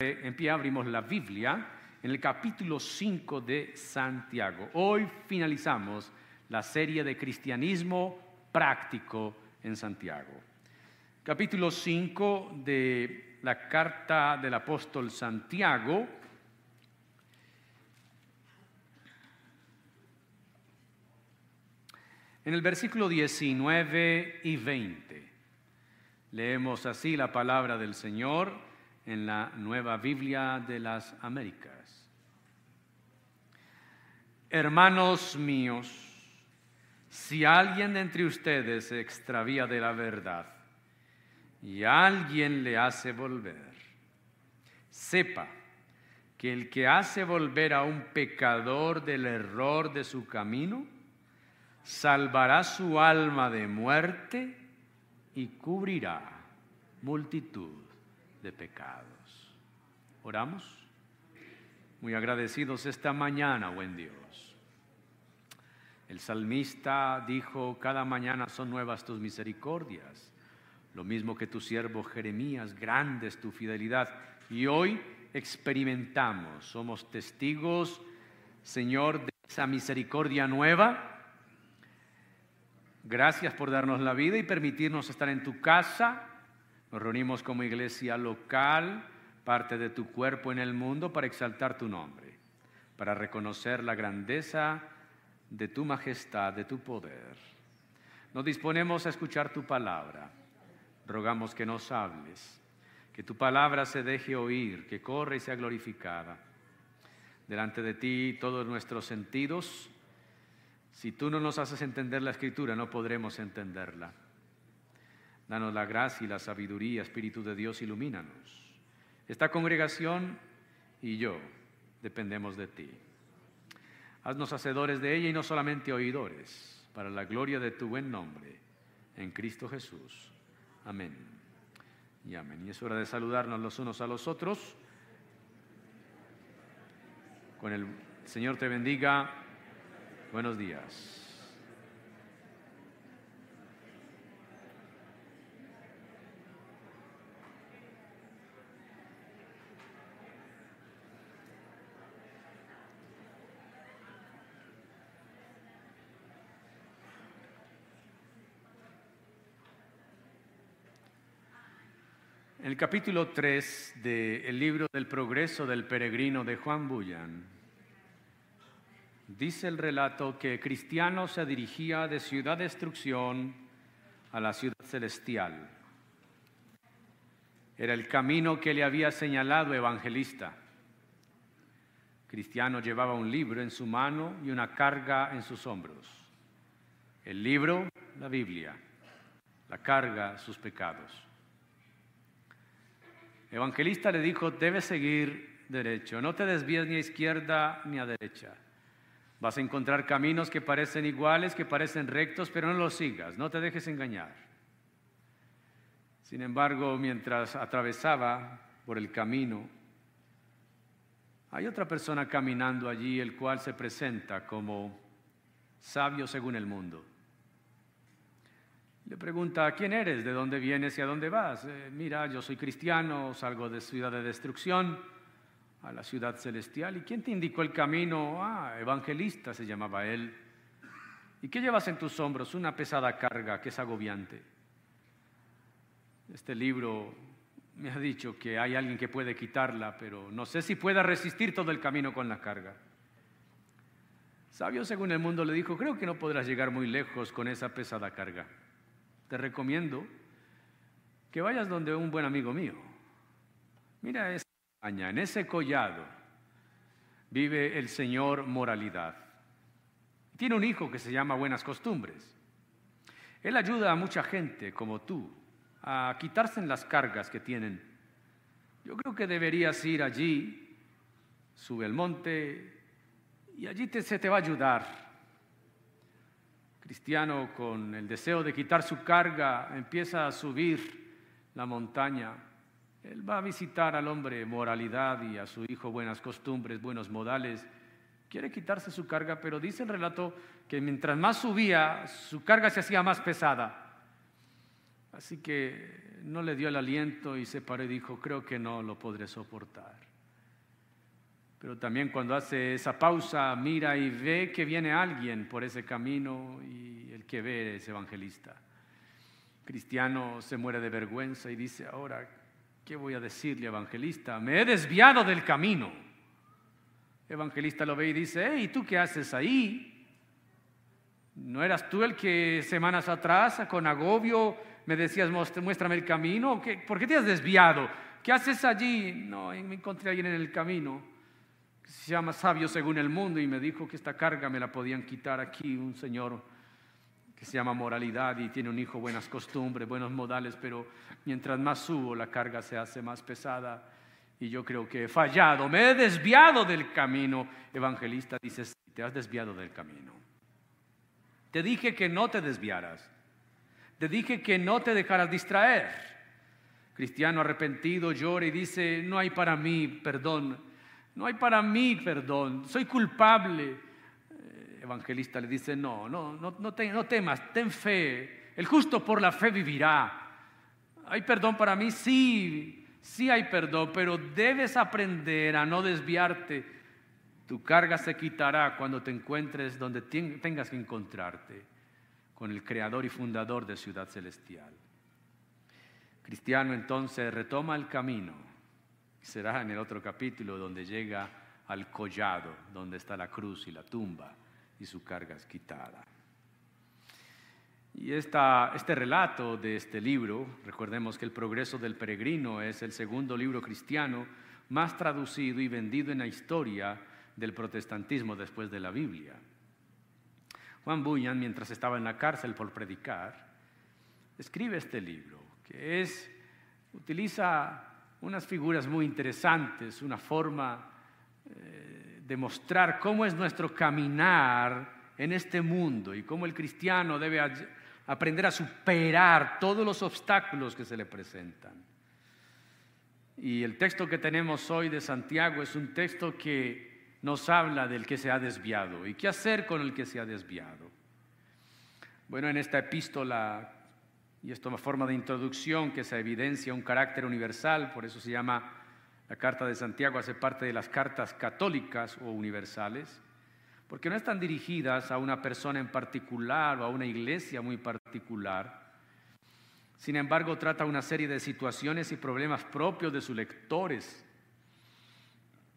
en pie abrimos la Biblia en el capítulo 5 de Santiago. Hoy finalizamos la serie de cristianismo práctico en Santiago. Capítulo 5 de la carta del apóstol Santiago. En el versículo 19 y 20 leemos así la palabra del Señor en la Nueva Biblia de las Américas. Hermanos míos, si alguien entre ustedes se extravía de la verdad y alguien le hace volver, sepa que el que hace volver a un pecador del error de su camino, salvará su alma de muerte y cubrirá multitud de pecados. Oramos. Muy agradecidos esta mañana, buen Dios. El salmista dijo, cada mañana son nuevas tus misericordias, lo mismo que tu siervo Jeremías, grande es tu fidelidad. Y hoy experimentamos, somos testigos, Señor, de esa misericordia nueva. Gracias por darnos la vida y permitirnos estar en tu casa nos reunimos como iglesia local, parte de tu cuerpo en el mundo, para exaltar tu nombre, para reconocer la grandeza de tu majestad, de tu poder. Nos disponemos a escuchar tu palabra. Rogamos que nos hables, que tu palabra se deje oír, que corra y sea glorificada. Delante de ti todos nuestros sentidos. Si tú no nos haces entender la escritura, no podremos entenderla. Danos la gracia y la sabiduría, Espíritu de Dios, ilumínanos. Esta congregación y yo dependemos de ti. Haznos hacedores de ella y no solamente oidores, para la gloria de tu buen nombre, en Cristo Jesús. Amén. Y amén. Y es hora de saludarnos los unos a los otros. Con el Señor te bendiga. Buenos días. En el capítulo 3 del libro del progreso del peregrino de Juan Bullan, dice el relato que Cristiano se dirigía de ciudad de destrucción a la ciudad celestial. Era el camino que le había señalado evangelista. Cristiano llevaba un libro en su mano y una carga en sus hombros. El libro, la Biblia, la carga, sus pecados. Evangelista le dijo, debes seguir derecho, no te desvíes ni a izquierda ni a derecha. Vas a encontrar caminos que parecen iguales, que parecen rectos, pero no los sigas, no te dejes engañar. Sin embargo, mientras atravesaba por el camino, hay otra persona caminando allí, el cual se presenta como sabio según el mundo. Le pregunta, ¿quién eres? ¿De dónde vienes y a dónde vas? Eh, mira, yo soy cristiano, salgo de ciudad de destrucción a la ciudad celestial. ¿Y quién te indicó el camino? Ah, evangelista se llamaba él. ¿Y qué llevas en tus hombros? Una pesada carga que es agobiante. Este libro me ha dicho que hay alguien que puede quitarla, pero no sé si pueda resistir todo el camino con la carga. Sabio según el mundo le dijo, creo que no podrás llegar muy lejos con esa pesada carga te recomiendo que vayas donde un buen amigo mío. Mira esa caña, en ese collado vive el Señor moralidad. Tiene un hijo que se llama buenas costumbres. Él ayuda a mucha gente como tú a quitarse las cargas que tienen. Yo creo que deberías ir allí, sube el monte y allí se te va a ayudar cristiano con el deseo de quitar su carga empieza a subir la montaña, él va a visitar al hombre moralidad y a su hijo buenas costumbres, buenos modales. Quiere quitarse su carga, pero dice el relato que mientras más subía, su carga se hacía más pesada. Así que no le dio el aliento y se paró y dijo, creo que no lo podré soportar. Pero también cuando hace esa pausa, mira y ve que viene alguien por ese camino y el que ve es evangelista. Cristiano se muere de vergüenza y dice, ahora, ¿qué voy a decirle, evangelista? Me he desviado del camino. Evangelista lo ve y dice, hey, ¿tú qué haces ahí? ¿No eras tú el que semanas atrás, con agobio, me decías, muéstrame el camino? ¿Por qué te has desviado? ¿Qué haces allí? No, me encontré a alguien en el camino se llama sabio según el mundo y me dijo que esta carga me la podían quitar aquí un señor que se llama moralidad y tiene un hijo buenas costumbres, buenos modales, pero mientras más subo la carga se hace más pesada y yo creo que he fallado, me he desviado del camino. Evangelista dice, te has desviado del camino. Te dije que no te desviaras, te dije que no te dejaras distraer. Cristiano arrepentido llora y dice, no hay para mí perdón no hay para mí perdón, soy culpable. Eh, evangelista le dice, no, no, no, no, no temas, ten fe, el justo por la fe vivirá. ¿Hay perdón para mí? Sí, sí hay perdón, pero debes aprender a no desviarte. Tu carga se quitará cuando te encuentres donde tengas que encontrarte, con el creador y fundador de Ciudad Celestial. Cristiano entonces retoma el camino será en el otro capítulo donde llega al collado, donde está la cruz y la tumba y su carga es quitada. Y este relato de este libro, recordemos que el progreso del peregrino es el segundo libro cristiano más traducido y vendido en la historia del protestantismo después de la Biblia. Juan Bunyan, mientras estaba en la cárcel por predicar, escribe este libro, que es, utiliza unas figuras muy interesantes, una forma eh, de mostrar cómo es nuestro caminar en este mundo y cómo el cristiano debe aprender a superar todos los obstáculos que se le presentan. Y el texto que tenemos hoy de Santiago es un texto que nos habla del que se ha desviado y qué hacer con el que se ha desviado. Bueno, en esta epístola y esto es forma de introducción que se evidencia un carácter universal, por eso se llama la Carta de Santiago, hace parte de las cartas católicas o universales, porque no están dirigidas a una persona en particular o a una iglesia muy particular. Sin embargo, trata una serie de situaciones y problemas propios de sus lectores.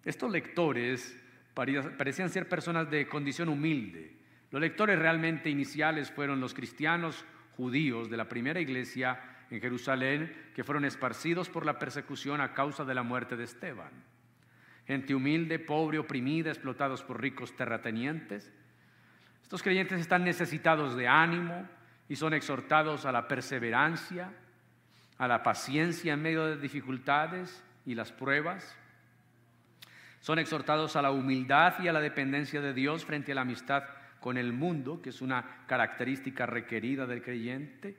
Estos lectores parecían ser personas de condición humilde. Los lectores realmente iniciales fueron los cristianos judíos de la primera iglesia en Jerusalén que fueron esparcidos por la persecución a causa de la muerte de Esteban. Gente humilde, pobre, oprimida, explotados por ricos terratenientes. Estos creyentes están necesitados de ánimo y son exhortados a la perseverancia, a la paciencia en medio de dificultades y las pruebas. Son exhortados a la humildad y a la dependencia de Dios frente a la amistad con el mundo, que es una característica requerida del creyente.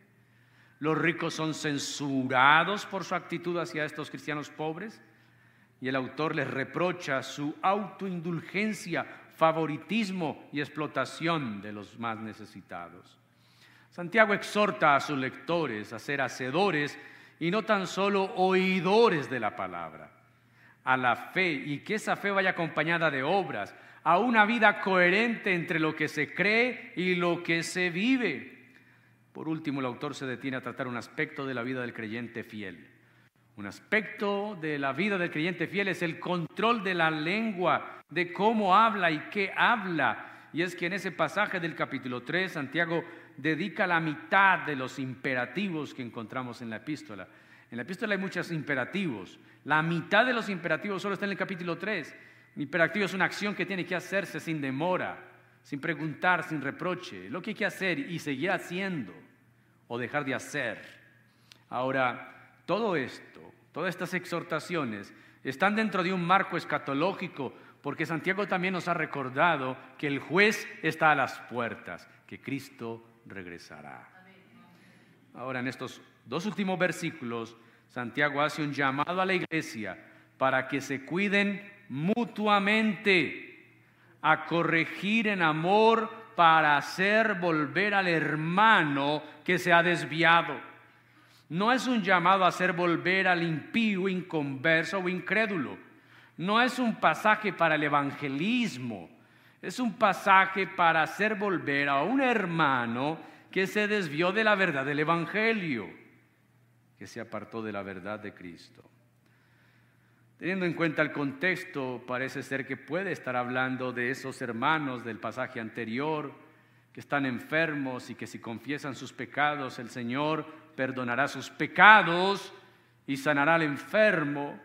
Los ricos son censurados por su actitud hacia estos cristianos pobres y el autor les reprocha su autoindulgencia, favoritismo y explotación de los más necesitados. Santiago exhorta a sus lectores a ser hacedores y no tan solo oidores de la palabra, a la fe y que esa fe vaya acompañada de obras, a una vida coherente entre lo que se cree y lo que se vive. Por último, el autor se detiene a tratar un aspecto de la vida del creyente fiel. Un aspecto de la vida del creyente fiel es el control de la lengua, de cómo habla y qué habla. Y es que en ese pasaje del capítulo 3, Santiago dedica la mitad de los imperativos que encontramos en la epístola. En la epístola hay muchos imperativos. La mitad de los imperativos solo está en el capítulo 3. Hiperactivo es una acción que tiene que hacerse sin demora, sin preguntar, sin reproche. Lo que hay que hacer y seguir haciendo o dejar de hacer. Ahora, todo esto, todas estas exhortaciones están dentro de un marco escatológico, porque Santiago también nos ha recordado que el juez está a las puertas, que Cristo regresará. Ahora, en estos dos últimos versículos, Santiago hace un llamado a la iglesia para que se cuiden mutuamente, a corregir en amor para hacer volver al hermano que se ha desviado. no es un llamado a hacer volver al impío, inconverso o incrédulo. No es un pasaje para el evangelismo. Es un pasaje para hacer volver a un hermano que se desvió de la verdad del evangelio, que se apartó de la verdad de Cristo. Teniendo en cuenta el contexto, parece ser que puede estar hablando de esos hermanos del pasaje anterior que están enfermos y que si confiesan sus pecados, el Señor perdonará sus pecados y sanará al enfermo.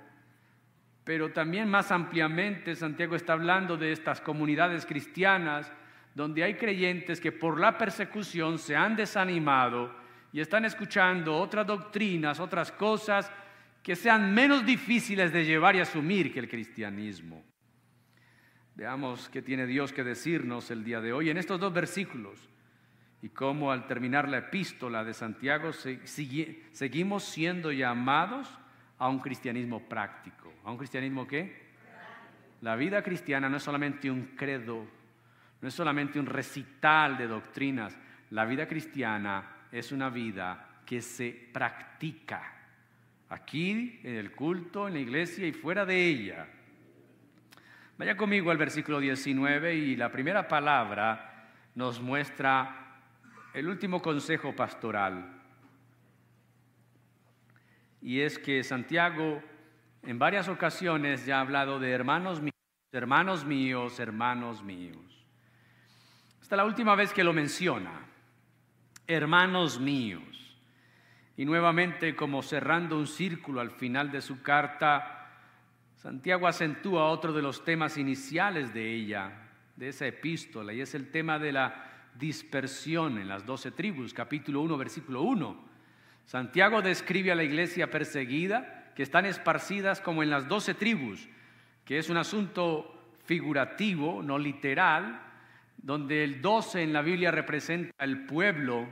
Pero también más ampliamente Santiago está hablando de estas comunidades cristianas donde hay creyentes que por la persecución se han desanimado y están escuchando otras doctrinas, otras cosas que sean menos difíciles de llevar y asumir que el cristianismo. Veamos qué tiene Dios que decirnos el día de hoy en estos dos versículos y cómo al terminar la epístola de Santiago seguimos siendo llamados a un cristianismo práctico. ¿A un cristianismo qué? La vida cristiana no es solamente un credo, no es solamente un recital de doctrinas. La vida cristiana es una vida que se practica aquí, en el culto, en la iglesia y fuera de ella. Vaya conmigo al versículo 19 y la primera palabra nos muestra el último consejo pastoral. Y es que Santiago en varias ocasiones ya ha hablado de hermanos míos, hermanos míos, hermanos míos. Esta es la última vez que lo menciona, hermanos míos. Y nuevamente como cerrando un círculo al final de su carta, Santiago acentúa otro de los temas iniciales de ella, de esa epístola, y es el tema de la dispersión en las doce tribus, capítulo 1, versículo 1. Santiago describe a la iglesia perseguida, que están esparcidas como en las doce tribus, que es un asunto figurativo, no literal, donde el doce en la Biblia representa el pueblo,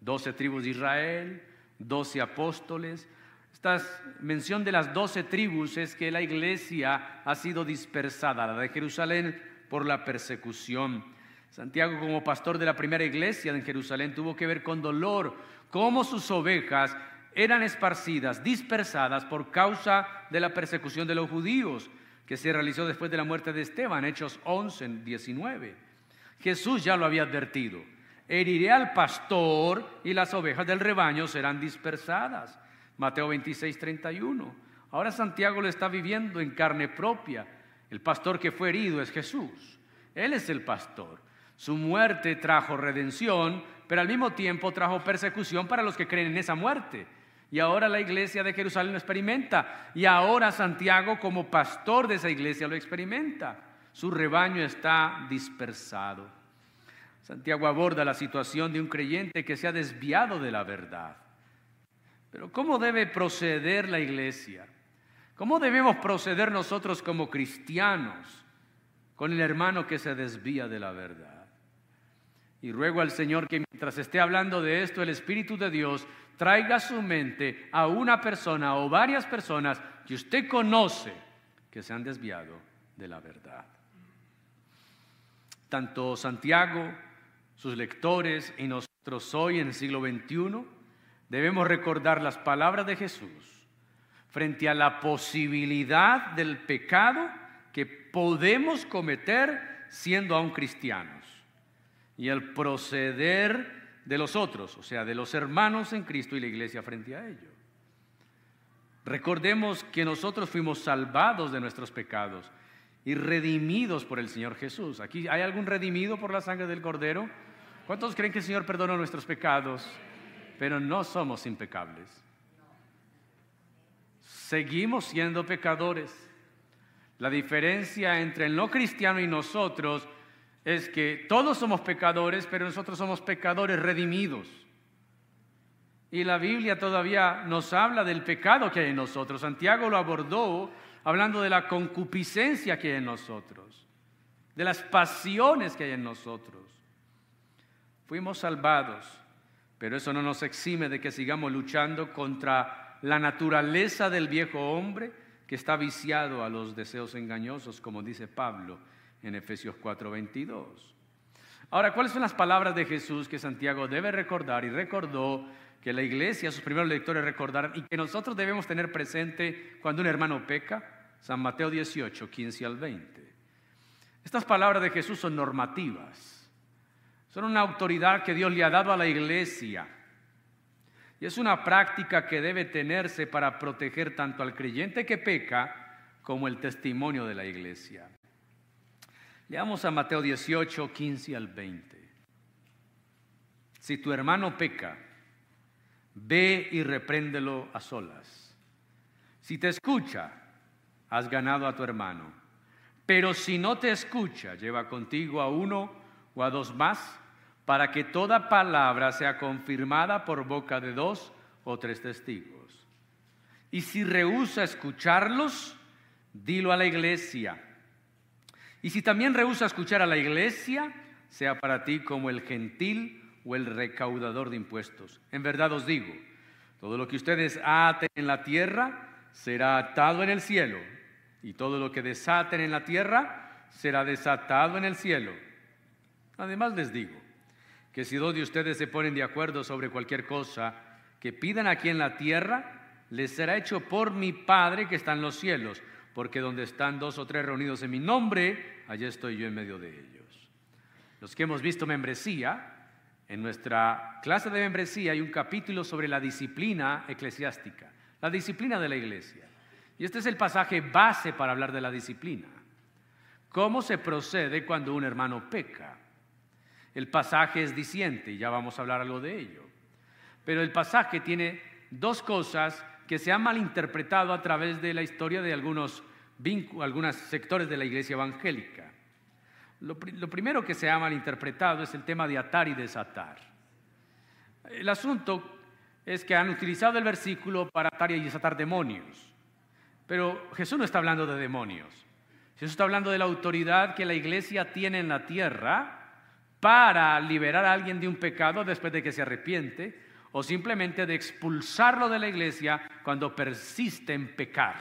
doce tribus de Israel, doce apóstoles, esta mención de las doce tribus es que la iglesia ha sido dispersada, la de Jerusalén, por la persecución. Santiago, como pastor de la primera iglesia en Jerusalén, tuvo que ver con dolor cómo sus ovejas eran esparcidas, dispersadas por causa de la persecución de los judíos que se realizó después de la muerte de Esteban, Hechos 11, 19. Jesús ya lo había advertido. Heriré al pastor y las ovejas del rebaño serán dispersadas. Mateo 26, 31. Ahora Santiago lo está viviendo en carne propia. El pastor que fue herido es Jesús. Él es el pastor. Su muerte trajo redención, pero al mismo tiempo trajo persecución para los que creen en esa muerte. Y ahora la iglesia de Jerusalén lo experimenta. Y ahora Santiago como pastor de esa iglesia lo experimenta. Su rebaño está dispersado. Santiago aborda la situación de un creyente que se ha desviado de la verdad. Pero ¿cómo debe proceder la iglesia? ¿Cómo debemos proceder nosotros como cristianos con el hermano que se desvía de la verdad? Y ruego al Señor que mientras esté hablando de esto, el Espíritu de Dios traiga a su mente a una persona o varias personas que usted conoce que se han desviado de la verdad. Tanto Santiago, sus lectores y nosotros hoy en el siglo XXI, debemos recordar las palabras de Jesús frente a la posibilidad del pecado que podemos cometer siendo aún cristianos y el proceder de los otros, o sea, de los hermanos en Cristo y la iglesia frente a ello. Recordemos que nosotros fuimos salvados de nuestros pecados y redimidos por el Señor Jesús. Aquí hay algún redimido por la sangre del Cordero. ¿Cuántos creen que el Señor perdonó nuestros pecados? pero no somos impecables. Seguimos siendo pecadores. La diferencia entre el no cristiano y nosotros es que todos somos pecadores, pero nosotros somos pecadores redimidos. Y la Biblia todavía nos habla del pecado que hay en nosotros. Santiago lo abordó hablando de la concupiscencia que hay en nosotros, de las pasiones que hay en nosotros. Fuimos salvados pero eso no nos exime de que sigamos luchando contra la naturaleza del viejo hombre que está viciado a los deseos engañosos, como dice Pablo en Efesios 4:22. Ahora, ¿cuáles son las palabras de Jesús que Santiago debe recordar? Y recordó que la iglesia, sus primeros lectores recordarán y que nosotros debemos tener presente cuando un hermano peca, San Mateo 18, 15 al 20. Estas palabras de Jesús son normativas, son una autoridad que Dios le ha dado a la iglesia. Y es una práctica que debe tenerse para proteger tanto al creyente que peca como el testimonio de la iglesia. Leamos a Mateo 18, 15 al 20. Si tu hermano peca, ve y repréndelo a solas. Si te escucha, has ganado a tu hermano. Pero si no te escucha, lleva contigo a uno o a dos más, para que toda palabra sea confirmada por boca de dos o tres testigos. Y si rehúsa escucharlos, dilo a la iglesia. Y si también rehúsa escuchar a la iglesia, sea para ti como el gentil o el recaudador de impuestos. En verdad os digo, todo lo que ustedes aten en la tierra será atado en el cielo, y todo lo que desaten en la tierra será desatado en el cielo. Además les digo que si dos de ustedes se ponen de acuerdo sobre cualquier cosa que pidan aquí en la tierra, les será hecho por mi Padre que está en los cielos porque donde están dos o tres reunidos en mi nombre, allí estoy yo en medio de ellos. Los que hemos visto membresía, en nuestra clase de membresía hay un capítulo sobre la disciplina eclesiástica, la disciplina de la iglesia. Y este es el pasaje base para hablar de la disciplina. ¿Cómo se procede cuando un hermano peca? El pasaje es diciente, y ya vamos a hablar algo de ello. Pero el pasaje tiene dos cosas que se ha malinterpretado a través de la historia de algunos, algunos sectores de la iglesia evangélica. Lo, lo primero que se ha malinterpretado es el tema de atar y desatar. El asunto es que han utilizado el versículo para atar y desatar demonios. Pero Jesús no está hablando de demonios. Jesús está hablando de la autoridad que la iglesia tiene en la tierra para liberar a alguien de un pecado después de que se arrepiente o simplemente de expulsarlo de la iglesia cuando persiste en pecar.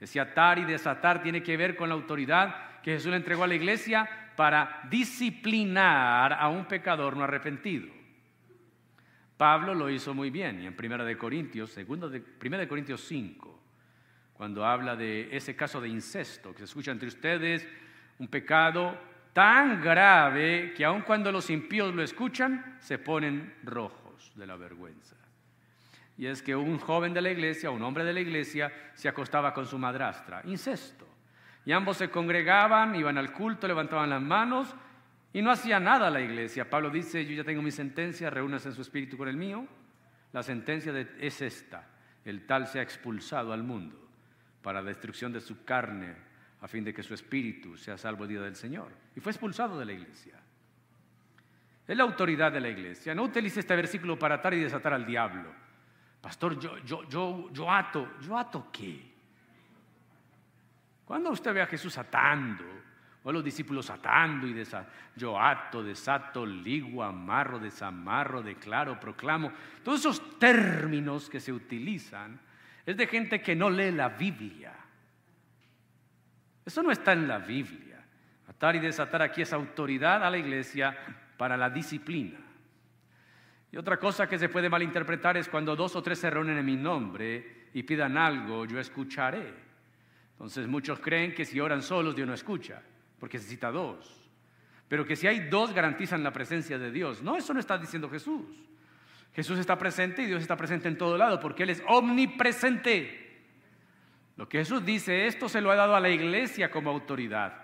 Ese atar y desatar tiene que ver con la autoridad que Jesús le entregó a la iglesia para disciplinar a un pecador no arrepentido. Pablo lo hizo muy bien y en 1 de Corintios, segundo de, 1 de Corintios 5, cuando habla de ese caso de incesto que se escucha entre ustedes, un pecado tan grave que aun cuando los impíos lo escuchan, se ponen rojos de la vergüenza. Y es que un joven de la iglesia, un hombre de la iglesia, se acostaba con su madrastra, incesto. Y ambos se congregaban, iban al culto, levantaban las manos y no hacía nada la iglesia. Pablo dice, yo ya tengo mi sentencia, reúnase en su espíritu con el mío. La sentencia es esta, el tal sea expulsado al mundo para destrucción de su carne, a fin de que su espíritu sea salvo el día del Señor. Y fue expulsado de la iglesia. Es la autoridad de la iglesia. No utilice este versículo para atar y desatar al diablo. Pastor, yo, yo, yo, yo ato. ¿Yo ato qué? Cuando usted ve a Jesús atando, o a los discípulos atando y desatando, yo ato, desato, ligo, amarro, desamarro, declaro, proclamo, todos esos términos que se utilizan es de gente que no lee la Biblia. Eso no está en la Biblia. Atar y desatar aquí es autoridad a la iglesia para la disciplina. Y otra cosa que se puede malinterpretar es cuando dos o tres se reúnen en mi nombre y pidan algo, yo escucharé. Entonces muchos creen que si oran solos Dios no escucha, porque necesita dos. Pero que si hay dos garantizan la presencia de Dios. No, eso no está diciendo Jesús. Jesús está presente y Dios está presente en todo lado porque Él es omnipresente. Lo que Jesús dice, esto se lo ha dado a la iglesia como autoridad.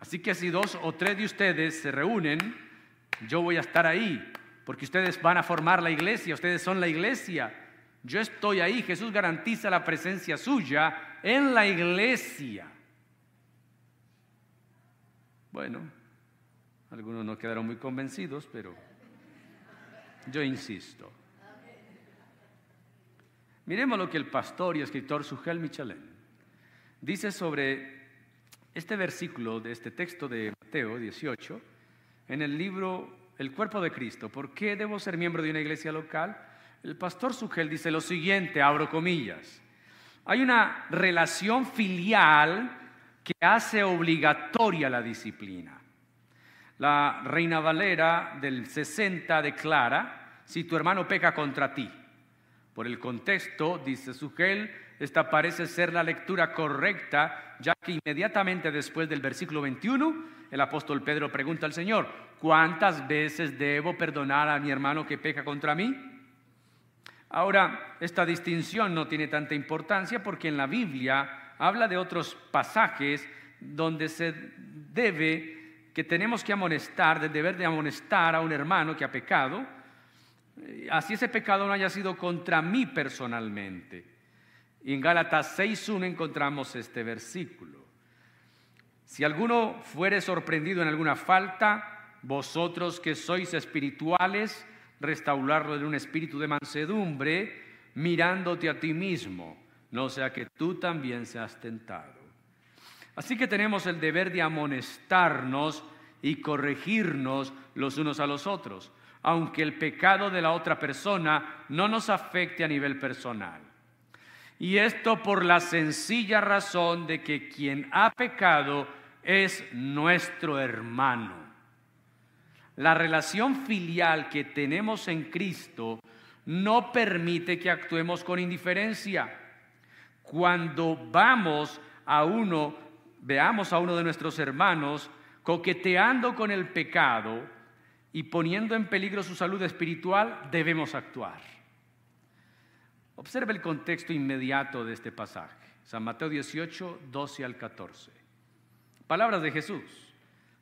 Así que si dos o tres de ustedes se reúnen, yo voy a estar ahí, porque ustedes van a formar la iglesia, ustedes son la iglesia. Yo estoy ahí, Jesús garantiza la presencia suya en la iglesia. Bueno, algunos no quedaron muy convencidos, pero yo insisto. Miremos lo que el pastor y escritor Sujel Michelin dice sobre este versículo de este texto de Mateo 18 en el libro El cuerpo de Cristo. ¿Por qué debo ser miembro de una iglesia local? El pastor Sugel dice lo siguiente, abro comillas. Hay una relación filial que hace obligatoria la disciplina. La Reina Valera del 60 declara, si tu hermano peca contra ti. Por el contexto, dice Sugel, esta parece ser la lectura correcta, ya que inmediatamente después del versículo 21, el apóstol Pedro pregunta al Señor, ¿cuántas veces debo perdonar a mi hermano que peca contra mí? Ahora, esta distinción no tiene tanta importancia porque en la Biblia habla de otros pasajes donde se debe, que tenemos que amonestar, del deber de amonestar a un hermano que ha pecado, así ese pecado no haya sido contra mí personalmente. Y en Gálatas 6.1 encontramos este versículo. Si alguno fuere sorprendido en alguna falta, vosotros que sois espirituales, restaurarlo en un espíritu de mansedumbre, mirándote a ti mismo, no sea que tú también seas tentado. Así que tenemos el deber de amonestarnos y corregirnos los unos a los otros, aunque el pecado de la otra persona no nos afecte a nivel personal. Y esto por la sencilla razón de que quien ha pecado es nuestro hermano. La relación filial que tenemos en Cristo no permite que actuemos con indiferencia. Cuando vamos a uno, veamos a uno de nuestros hermanos coqueteando con el pecado y poniendo en peligro su salud espiritual, debemos actuar. Observe el contexto inmediato de este pasaje. San Mateo 18, 12 al 14. Palabras de Jesús.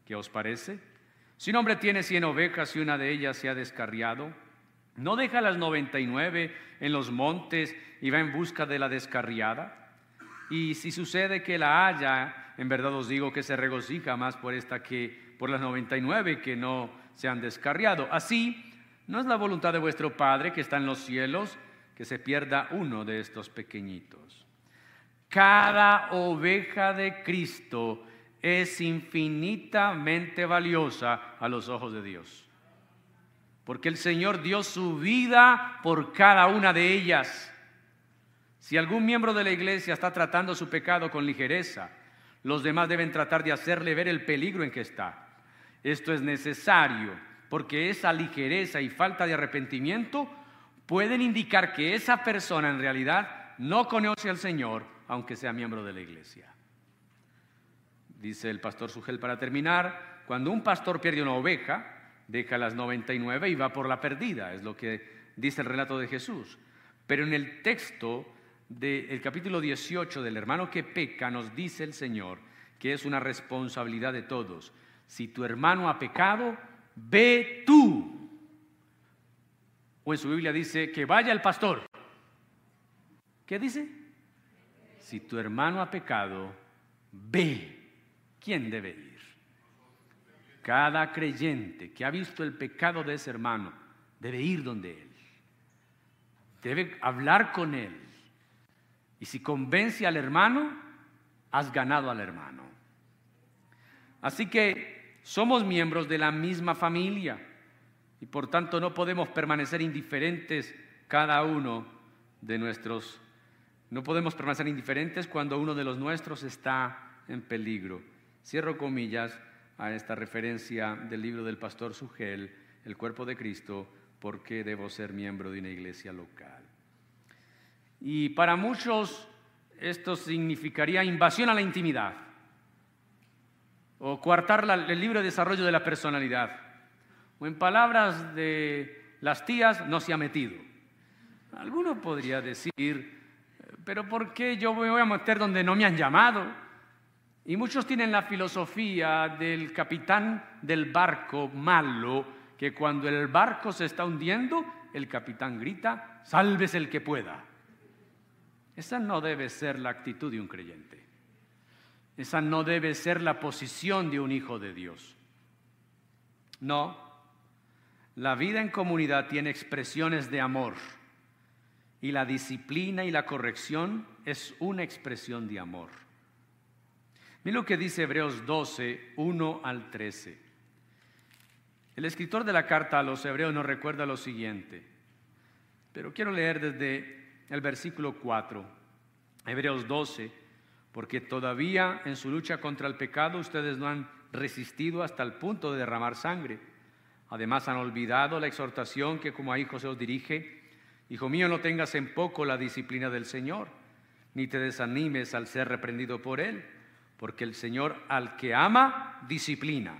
¿Qué os parece? Si un hombre tiene cien ovejas y una de ellas se ha descarriado, ¿no deja las noventa y nueve en los montes y va en busca de la descarriada? Y si sucede que la haya, en verdad os digo que se regocija más por esta que por las noventa y nueve que no se han descarriado. Así, no es la voluntad de vuestro Padre que está en los cielos que se pierda uno de estos pequeñitos. Cada oveja de Cristo es infinitamente valiosa a los ojos de Dios. Porque el Señor dio su vida por cada una de ellas. Si algún miembro de la iglesia está tratando su pecado con ligereza, los demás deben tratar de hacerle ver el peligro en que está. Esto es necesario porque esa ligereza y falta de arrepentimiento pueden indicar que esa persona en realidad no conoce al Señor, aunque sea miembro de la iglesia. Dice el pastor Sugel para terminar, cuando un pastor pierde una oveja, deja las 99 y va por la perdida, es lo que dice el relato de Jesús. Pero en el texto del capítulo 18 del hermano que peca nos dice el Señor que es una responsabilidad de todos. Si tu hermano ha pecado, ve tú o en su Biblia dice que vaya el pastor. ¿Qué dice? Si tu hermano ha pecado, ve. ¿Quién debe ir? Cada creyente que ha visto el pecado de ese hermano debe ir donde él. Debe hablar con él. Y si convence al hermano, has ganado al hermano. Así que somos miembros de la misma familia y por tanto no podemos permanecer indiferentes cada uno de nuestros, no podemos permanecer indiferentes cuando uno de los nuestros está en peligro. Cierro comillas a esta referencia del libro del pastor Sugel, El cuerpo de Cristo, porque debo ser miembro de una iglesia local. Y para muchos esto significaría invasión a la intimidad o coartar el libre desarrollo de la personalidad en palabras de las tías, no se ha metido. Alguno podría decir, pero ¿por qué yo me voy a meter donde no me han llamado? Y muchos tienen la filosofía del capitán del barco malo, que cuando el barco se está hundiendo, el capitán grita, salves el que pueda. Esa no debe ser la actitud de un creyente. Esa no debe ser la posición de un hijo de Dios. No, la vida en comunidad tiene expresiones de amor y la disciplina y la corrección es una expresión de amor. Mira lo que dice Hebreos 12, 1 al 13. El escritor de la carta a los hebreos nos recuerda lo siguiente, pero quiero leer desde el versículo 4, Hebreos 12, porque todavía en su lucha contra el pecado ustedes no han resistido hasta el punto de derramar sangre Además han olvidado la exhortación que como a hijos se os dirige. Hijo mío, no tengas en poco la disciplina del Señor, ni te desanimes al ser reprendido por Él, porque el Señor al que ama, disciplina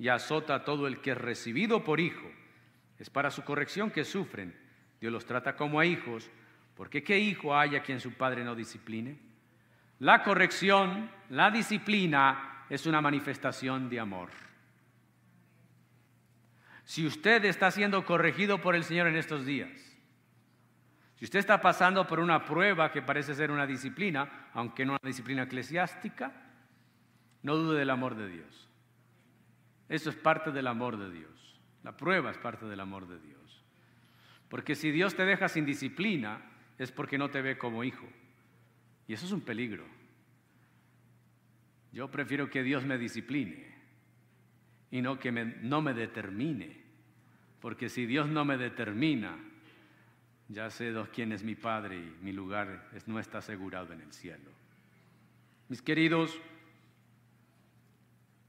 y azota a todo el que es recibido por hijo. Es para su corrección que sufren. Dios los trata como a hijos, porque ¿qué hijo hay a quien su padre no discipline? La corrección, la disciplina, es una manifestación de amor. Si usted está siendo corregido por el Señor en estos días, si usted está pasando por una prueba que parece ser una disciplina, aunque no una disciplina eclesiástica, no dude del amor de Dios. Eso es parte del amor de Dios. La prueba es parte del amor de Dios. Porque si Dios te deja sin disciplina, es porque no te ve como hijo. Y eso es un peligro. Yo prefiero que Dios me discipline y no que no me determine. Porque si Dios no me determina, ya sé quién es mi Padre y mi lugar no está asegurado en el cielo. Mis queridos,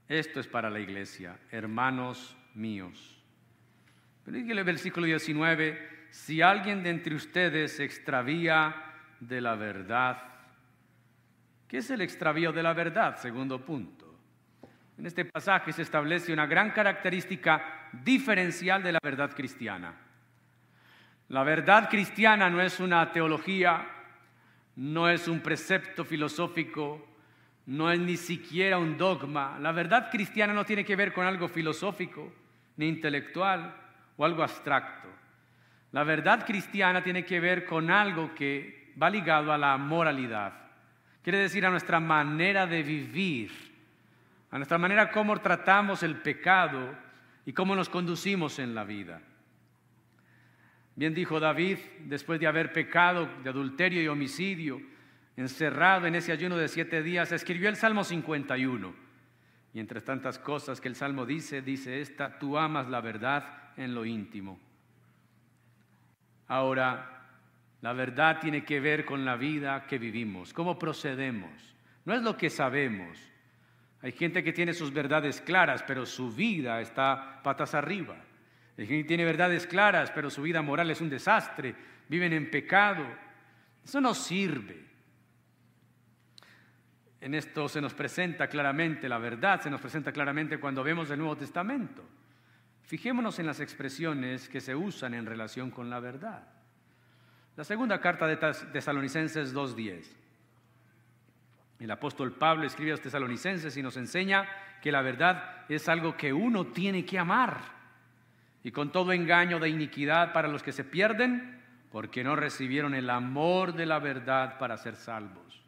esto es para la iglesia, hermanos míos. Pero el versículo 19, si alguien de entre ustedes se extravía de la verdad, ¿qué es el extravío de la verdad? Segundo punto. En este pasaje se establece una gran característica diferencial de la verdad cristiana. La verdad cristiana no es una teología, no es un precepto filosófico, no es ni siquiera un dogma. La verdad cristiana no tiene que ver con algo filosófico, ni intelectual o algo abstracto. La verdad cristiana tiene que ver con algo que va ligado a la moralidad. Quiere decir a nuestra manera de vivir a nuestra manera cómo tratamos el pecado y cómo nos conducimos en la vida. Bien dijo David, después de haber pecado de adulterio y homicidio, encerrado en ese ayuno de siete días, escribió el Salmo 51. Y entre tantas cosas que el Salmo dice, dice esta, tú amas la verdad en lo íntimo. Ahora, la verdad tiene que ver con la vida que vivimos, cómo procedemos. No es lo que sabemos, hay gente que tiene sus verdades claras, pero su vida está patas arriba. Hay gente que tiene verdades claras, pero su vida moral es un desastre. Viven en pecado. Eso no sirve. En esto se nos presenta claramente la verdad, se nos presenta claramente cuando vemos el Nuevo Testamento. Fijémonos en las expresiones que se usan en relación con la verdad. La segunda carta de Tesalonicenses 2.10. El apóstol Pablo escribe a los tesalonicenses y nos enseña que la verdad es algo que uno tiene que amar. Y con todo engaño de iniquidad para los que se pierden, porque no recibieron el amor de la verdad para ser salvos.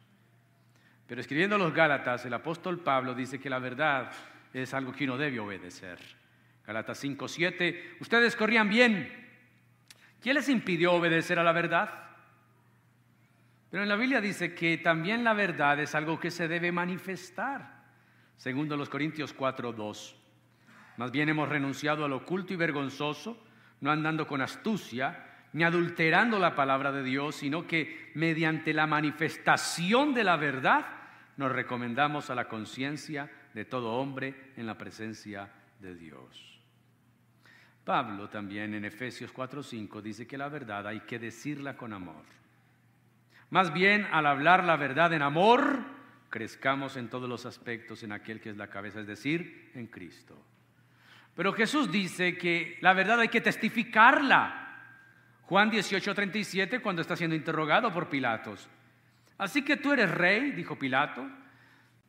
Pero escribiendo a los Gálatas, el apóstol Pablo dice que la verdad es algo que uno debe obedecer. Gálatas 5:7, ustedes corrían bien. ¿Quién les impidió obedecer a la verdad? Pero en la Biblia dice que también la verdad es algo que se debe manifestar, segundo los Corintios 4:2. Más bien hemos renunciado al oculto y vergonzoso, no andando con astucia, ni adulterando la palabra de Dios, sino que mediante la manifestación de la verdad nos recomendamos a la conciencia de todo hombre en la presencia de Dios. Pablo también en Efesios 4:5 dice que la verdad hay que decirla con amor. Más bien, al hablar la verdad en amor, crezcamos en todos los aspectos en aquel que es la cabeza, es decir, en Cristo. Pero Jesús dice que la verdad hay que testificarla. Juan 18:37 cuando está siendo interrogado por Pilatos. Así que tú eres rey, dijo Pilato.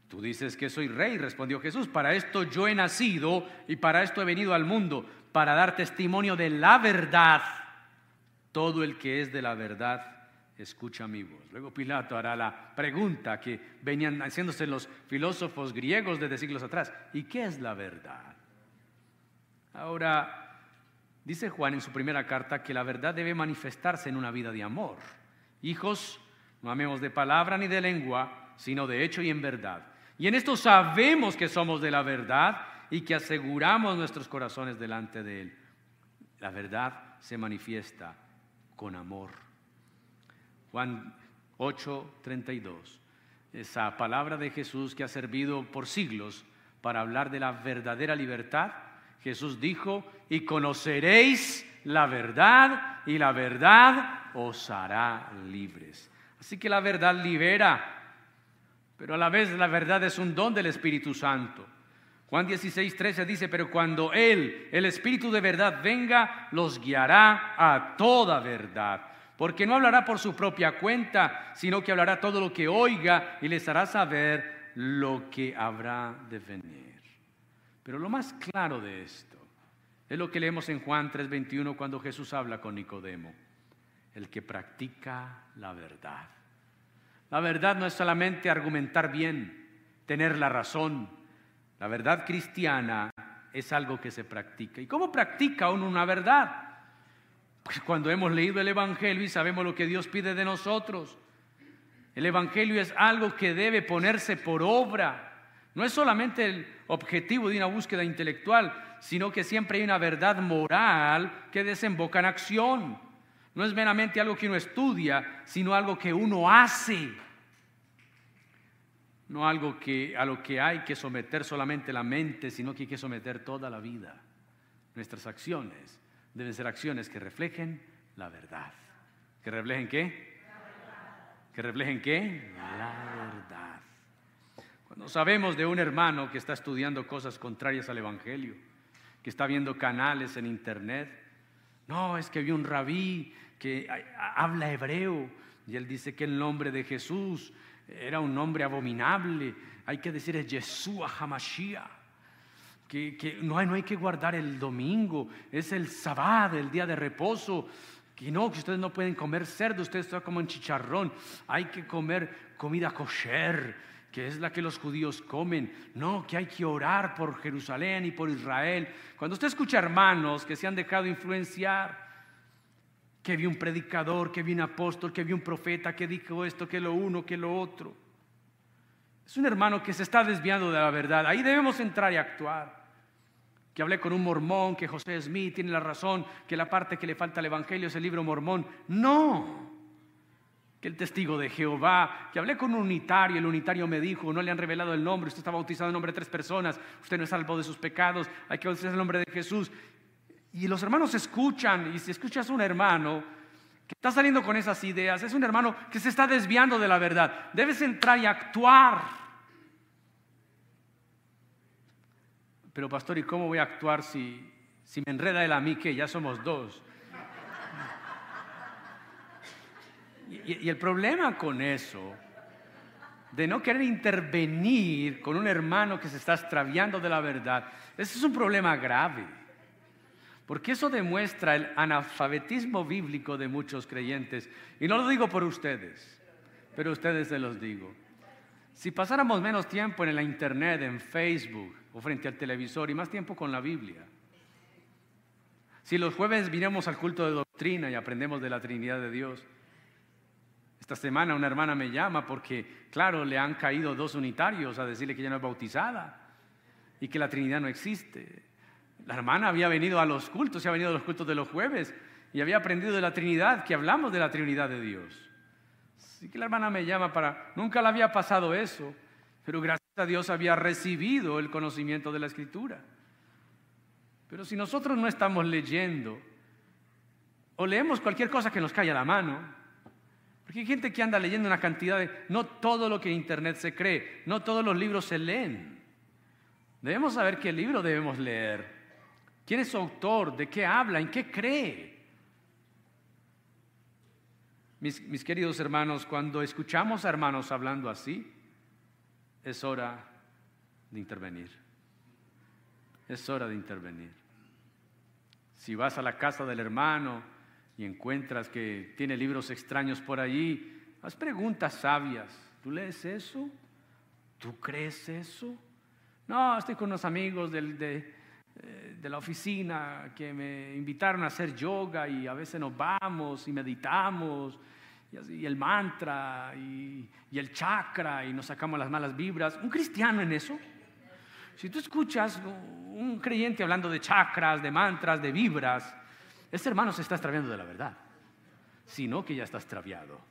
Tú dices que soy rey, respondió Jesús. Para esto yo he nacido y para esto he venido al mundo, para dar testimonio de la verdad. Todo el que es de la verdad escucha mi voz. Luego Pilato hará la pregunta que venían haciéndose los filósofos griegos desde siglos atrás. ¿Y qué es la verdad? Ahora, dice Juan en su primera carta que la verdad debe manifestarse en una vida de amor. Hijos, no amemos de palabra ni de lengua, sino de hecho y en verdad. Y en esto sabemos que somos de la verdad y que aseguramos nuestros corazones delante de Él. La verdad se manifiesta con amor. Juan 8, 32. Esa palabra de Jesús que ha servido por siglos para hablar de la verdadera libertad Jesús dijo, y conoceréis la verdad y la verdad os hará libres. Así que la verdad libera, pero a la vez la verdad es un don del Espíritu Santo. Juan 16, 13 dice, pero cuando Él, el Espíritu de verdad, venga, los guiará a toda verdad. Porque no hablará por su propia cuenta, sino que hablará todo lo que oiga y les hará saber lo que habrá de venir. Pero lo más claro de esto es lo que leemos en Juan 3:21 cuando Jesús habla con Nicodemo. El que practica la verdad. La verdad no es solamente argumentar bien, tener la razón la verdad cristiana es algo que se practica. ¿Y cómo practica uno una verdad? Pues cuando hemos leído el Evangelio y sabemos lo que Dios pide de nosotros. El Evangelio es algo que debe ponerse por obra. No es solamente el objetivo de una búsqueda intelectual, sino que siempre hay una verdad moral que desemboca en acción. No es meramente algo que uno estudia, sino algo que uno hace no algo que, a lo que hay que someter solamente la mente, sino que hay que someter toda la vida. Nuestras acciones deben ser acciones que reflejen la verdad. ¿Que reflejen qué? ¿Que reflejen qué? La verdad. Cuando sabemos de un hermano que está estudiando cosas contrarias al Evangelio, que está viendo canales en Internet, no, es que vi un rabí que habla hebreo y él dice que el nombre de Jesús era un nombre abominable. Hay que decir es Yeshua Hamashiach. Que, no, hay, no hay que guardar el domingo, es el sábado, el día de reposo. Que no, que ustedes no pueden comer cerdo, ustedes están como en chicharrón. Hay que comer comida kosher, que es la que los judíos comen. No, que hay que orar por Jerusalén y por Israel. Cuando usted escucha hermanos que se han dejado influenciar, que vi un predicador, que vi un apóstol, que vi un profeta, que dijo esto, que lo uno, que lo otro. Es un hermano que se está desviando de la verdad. Ahí debemos entrar y actuar. Que hablé con un mormón, que José Smith tiene la razón, que la parte que le falta al Evangelio es el libro mormón. No. Que el testigo de Jehová, que hablé con un unitario, el unitario me dijo, no le han revelado el nombre, usted está bautizado en nombre de tres personas, usted no es salvo de sus pecados, hay que bautizar el nombre de Jesús. Y los hermanos escuchan, y si escuchas a un hermano que está saliendo con esas ideas, es un hermano que se está desviando de la verdad. Debes entrar y actuar. Pero pastor, ¿y cómo voy a actuar si, si me enreda él a mí que ya somos dos? Y, el problema con eso, de no querer intervenir con un hermano que se está extraviando de la verdad, ese es un problema grave. Porque eso demuestra el analfabetismo bíblico de muchos creyentes. Y no lo digo por ustedes, pero ustedes se los digo. Si pasáramos menos tiempo en la internet, en Facebook o frente al televisor y más tiempo con la Biblia. Si los jueves vinimos al culto de doctrina y aprendemos de la Trinidad de Dios. Esta semana una hermana me llama porque, claro, le han caído dos unitarios a decirle que ella no es bautizada y que la Trinidad no existe. La hermana había venido a los cultos, se ha venido a los cultos de los jueves y había aprendido de la Trinidad, que hablamos de la Trinidad de Dios. Así que la hermana me llama para, nunca le había pasado eso, pero gracias Dios había recibido el conocimiento de la Escritura. Pero si nosotros no estamos leyendo o leemos cualquier cosa que nos caiga a la mano, porque hay gente que anda leyendo una cantidad de... No todo lo que Internet se cree, no todos los libros se leen. Debemos saber qué libro debemos leer. ¿Quién es su autor? ¿De qué habla? ¿En qué cree? Mis, mis, queridos hermanos, cuando escuchamos a hermanos hablando así, es hora de intervenir. Es hora de intervenir. Si vas a la casa del hermano y encuentras que tiene libros extraños por allí, haz preguntas sabias. ¿Tú lees eso? ¿Tú crees eso? No, estoy con unos amigos de, eh, de la oficina que me invitaron a hacer yoga y a veces nos vamos y meditamos y, el mantra y, el chakra y nos sacamos las malas vibras. ¿Un cristiano en eso? Si tú escuchas un creyente hablando de chakras, de mantras, de vibras, ese hermano se está extraviando de la verdad, sino que ya está extraviado.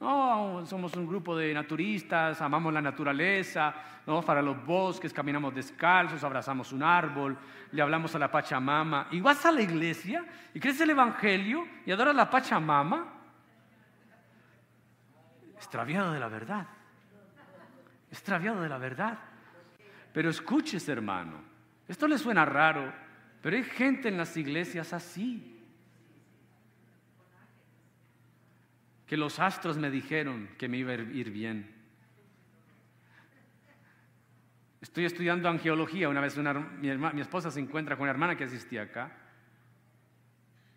No, somos un grupo de naturistas, amamos la naturaleza, ¿no? para los bosques, caminamos descalzos, abrazamos un árbol, le hablamos a la Pachamama. Y vas a la iglesia y crees el Evangelio y adoras a la Pachamama. Extraviado de la verdad. Extraviado de la verdad. Pero escuches, hermano, esto le suena raro, pero hay gente en las iglesias así. Que los astros me dijeron que me iba a ir bien. Estoy estudiando angiología. Una vez mi, esposa se encuentra con una hermana que asistía acá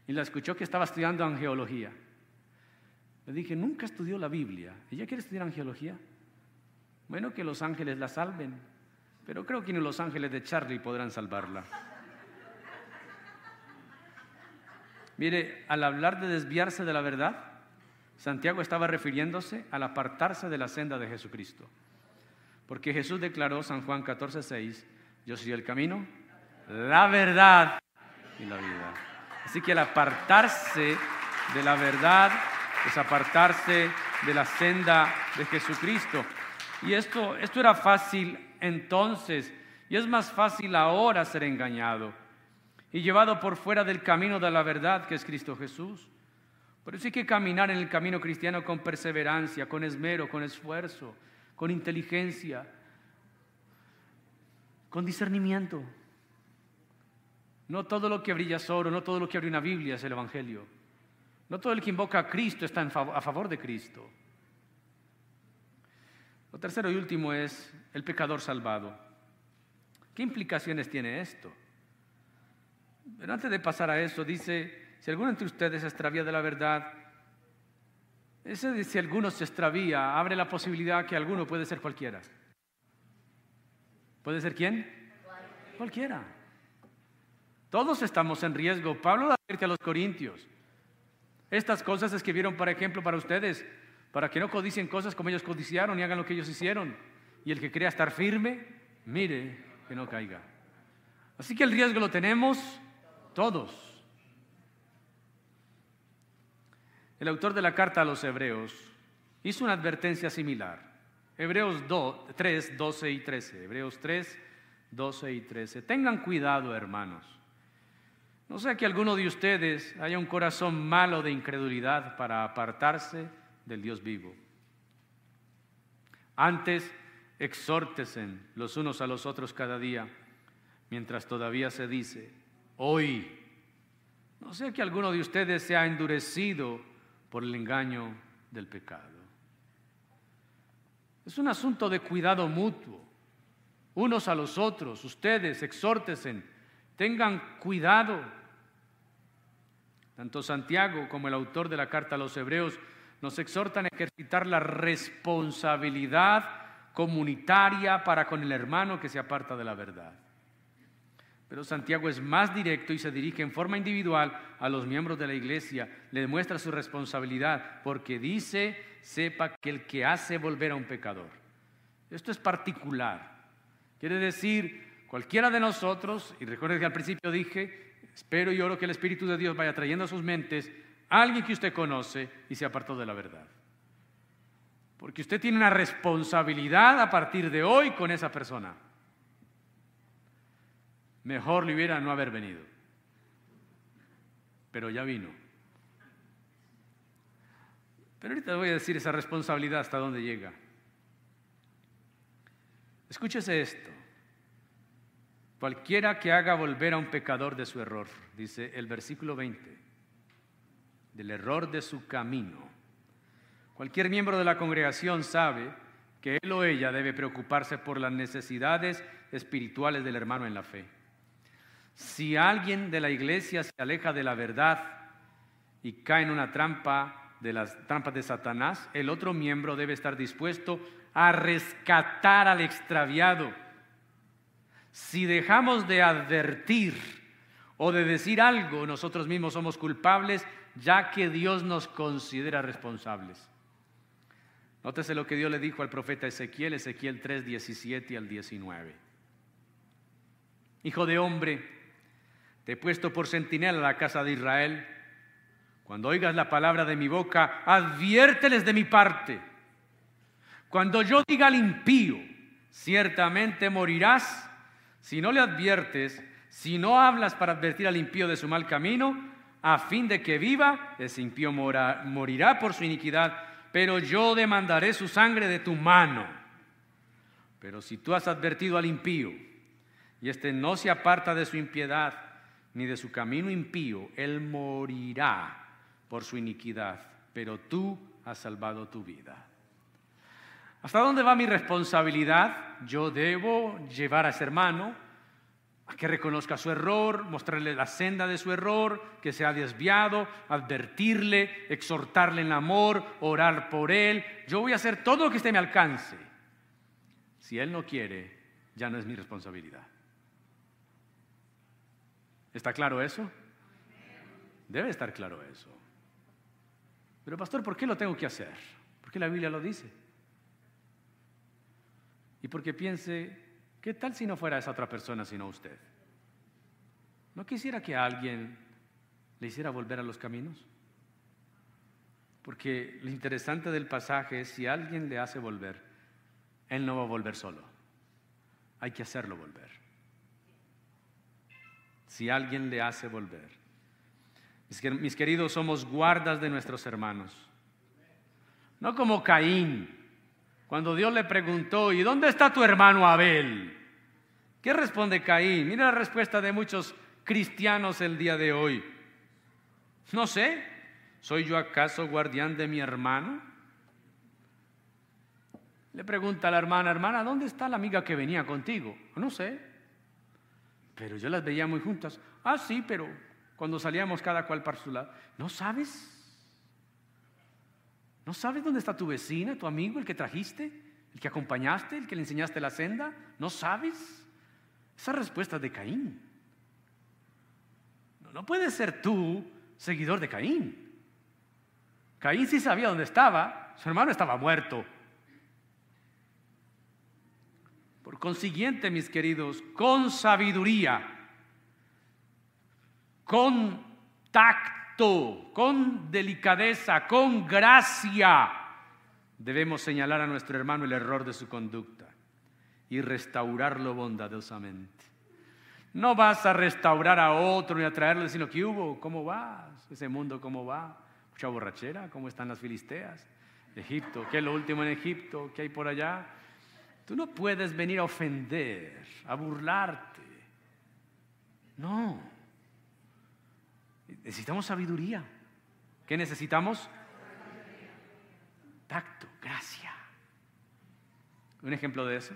y la escuchó que estaba estudiando angiología. Le dije, nunca estudió la Biblia. ¿Ella quiere estudiar angiología? Bueno, que los ángeles la salven, pero creo que ni los ángeles de Charlie podrán salvarla. Mire, al hablar de desviarse de la verdad, Santiago estaba refiriéndose al apartarse de la senda de Jesucristo. Porque Jesús declaró, San Juan 14, 6, yo soy el camino, la verdad y la vida. Así que al apartarse de la verdad es apartarse de la senda de Jesucristo. Y esto, esto era fácil entonces, y es más fácil ahora ser engañado y llevado por fuera del camino de la verdad que es Cristo Jesús. Por eso hay que caminar en el camino cristiano con perseverancia, con esmero, con esfuerzo, con inteligencia, con discernimiento. No todo lo que brilla es oro, no todo lo que abre una Biblia es el Evangelio. No todo el que invoca a Cristo está a favor de Cristo. Lo tercero y último es el pecador salvado. ¿Qué implicaciones tiene esto? Pero antes de pasar a eso, dice si alguno entre ustedes se extravía de la verdad, ese si alguno se extravía, abre la posibilidad que alguno puede ser cualquiera. ¿Puede ser quién? Cualquiera. Todos estamos en riesgo. Pablo advierte a los corintios. Estas cosas escribieron, por ejemplo, para ustedes, para que no codicien cosas como ellos codiciaron y hagan lo que ellos hicieron. Y el que crea estar firme, mire que no caiga. Así que el riesgo lo tenemos todos. El autor de la carta a los hebreos hizo una advertencia similar. Hebreos 3, 12 y 13. Hebreos 3, 12 y 13. Tengan cuidado, hermanos. No sea que alguno de ustedes haya un corazón malo de incredulidad para apartarse del Dios vivo. Antes, exhórtesen los unos a los otros cada día, mientras todavía se dice, hoy. No sea que alguno de ustedes se endurecido por el engaño del pecado. Es un asunto de cuidado mutuo, unos a los otros. Ustedes exhórtesen, tengan cuidado. Tanto Santiago como el autor de la carta a los hebreos nos exhortan a ejercitar la responsabilidad comunitaria para con el hermano que se aparta de la verdad. Pero Santiago es más directo y se dirige en forma individual a los miembros de la iglesia, le demuestra su responsabilidad, porque dice, sepa que el que hace volver a un pecador. Esto es particular. Quiere decir, cualquiera de nosotros, y recuerden que al principio dije, espero y oro que el Espíritu de Dios vaya trayendo a sus mentes a alguien que usted conoce y se apartó de la verdad. Porque usted tiene una responsabilidad a partir de hoy con esa persona mejor le hubiera no haber venido. Pero ya vino. Pero ahorita voy a decir esa responsabilidad hasta dónde llega. Escúchese esto. Cualquiera que haga volver a un pecador de su error, dice el versículo 20, del error de su camino. Cualquier miembro de la congregación sabe que él o ella debe preocuparse por las necesidades espirituales del hermano en la fe. Si alguien de la iglesia se aleja de la verdad y cae en una trampa de las trampas de Satanás, el otro miembro debe estar dispuesto a rescatar al extraviado. Si dejamos de advertir o de decir algo, nosotros mismos somos culpables, ya que Dios nos considera responsables. Nótese lo que Dios le dijo al profeta Ezequiel, Ezequiel 3, 17 al 19. Hijo de hombre, te he puesto por centinela a la casa de Israel. Cuando oigas la palabra de mi boca, adviérteles de mi parte. Cuando yo diga al impío, ciertamente morirás, si no le adviertes, si no hablas para advertir al impío de su mal camino, a fin de que viva, ese impío morirá por su iniquidad, pero yo demandaré su sangre de tu mano. Pero si tú has advertido al impío, y éste no se aparta de su impiedad, ni de su camino impío, él morirá por su iniquidad, pero tú has salvado tu vida. ¿Hasta dónde va mi responsabilidad? Yo debo llevar a ese hermano a que reconozca su error, mostrarle la senda de su error, que se ha desviado, advertirle, exhortarle en amor, orar por él. Yo voy a hacer todo lo que esté a mi alcance. Si él no quiere, ya no es mi responsabilidad. ¿Está claro eso? Debe estar claro eso. Pero pastor, ¿por qué lo tengo que hacer? Porque la Biblia lo dice. Y porque piense, ¿qué tal si no fuera esa otra persona sino usted? ¿No quisiera que alguien le hiciera volver a los caminos? Porque lo interesante del pasaje es si alguien le hace volver, él no va a volver solo. Hay que hacerlo volver. Si alguien le hace volver. Mis queridos, somos guardas de nuestros hermanos. No como Caín, cuando Dios le preguntó, ¿y dónde está tu hermano Abel? ¿Qué responde Caín? Mira la respuesta de muchos cristianos el día de hoy. No sé, ¿soy yo acaso guardián de mi hermano? Le pregunta a la hermana, hermana, ¿dónde está la amiga que venía contigo? No sé, pero yo las veía muy juntas. Ah, sí, pero cuando salíamos cada cual para su lado. ¿No sabes? ¿No sabes dónde está tu vecina, tu amigo, el que trajiste, el que acompañaste, el que le enseñaste la senda? ¿No sabes? Esa respuesta es de Caín. No, no puedes ser tú seguidor de Caín. Caín sí sabía dónde estaba, su hermano estaba muerto. Por consiguiente, mis queridos, con sabiduría, con tacto, con delicadeza, con gracia, debemos señalar a nuestro hermano el error de su conducta y restaurarlo bondadosamente. No vas a restaurar a otro ni a traerle, sino que hubo, ¿cómo vas? Ese mundo, ¿cómo va? Mucha borrachera, ¿cómo están las filisteas? Egipto, ¿qué es lo último en Egipto? ¿Qué hay por allá? Tú no puedes venir a ofender, a burlarte. No. Necesitamos sabiduría. ¿Qué necesitamos? Tacto, gracia. Un ejemplo de eso.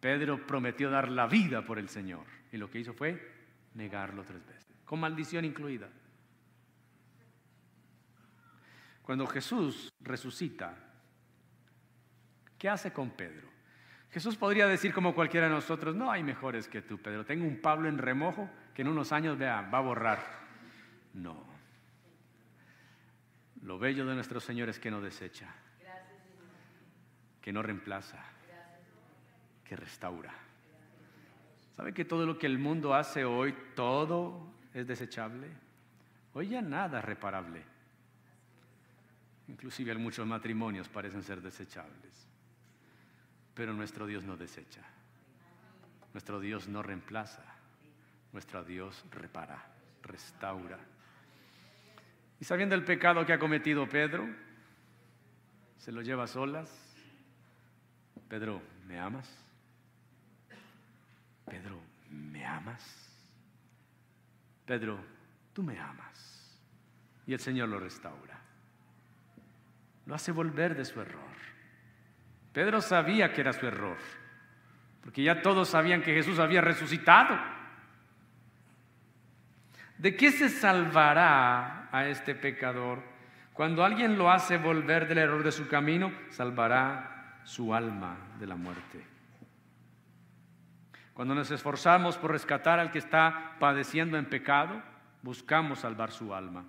Pedro prometió dar la vida por el Señor y lo que hizo fue negarlo tres veces, con maldición incluida. Cuando Jesús resucita, ¿qué hace con Pedro? Jesús podría decir como cualquiera de nosotros, no hay mejores que tú, Pedro. Tengo un Pablo en remojo que en unos años vea, va a borrar. No. Lo bello de nuestro Señor es que no desecha, que no reemplaza, que restaura. ¿Sabe que todo lo que el mundo hace hoy, todo es desechable? Hoy ya nada es reparable. Inclusive muchos matrimonios parecen ser desechables. Pero nuestro Dios no desecha. Nuestro Dios no reemplaza. Nuestro Dios repara, restaura. Y sabiendo el pecado que ha cometido Pedro, se lo lleva a solas. Pedro, ¿me amas? Pedro, ¿me amas? Pedro, tú me amas. Y el Señor lo restaura. Lo hace volver de su error. Pedro sabía que era su error, porque ya todos sabían que Jesús había resucitado. ¿De qué se salvará a este pecador? Cuando alguien lo hace volver del error de su camino, salvará su alma de la muerte. Cuando nos esforzamos por rescatar al que está padeciendo en pecado, buscamos salvar su alma.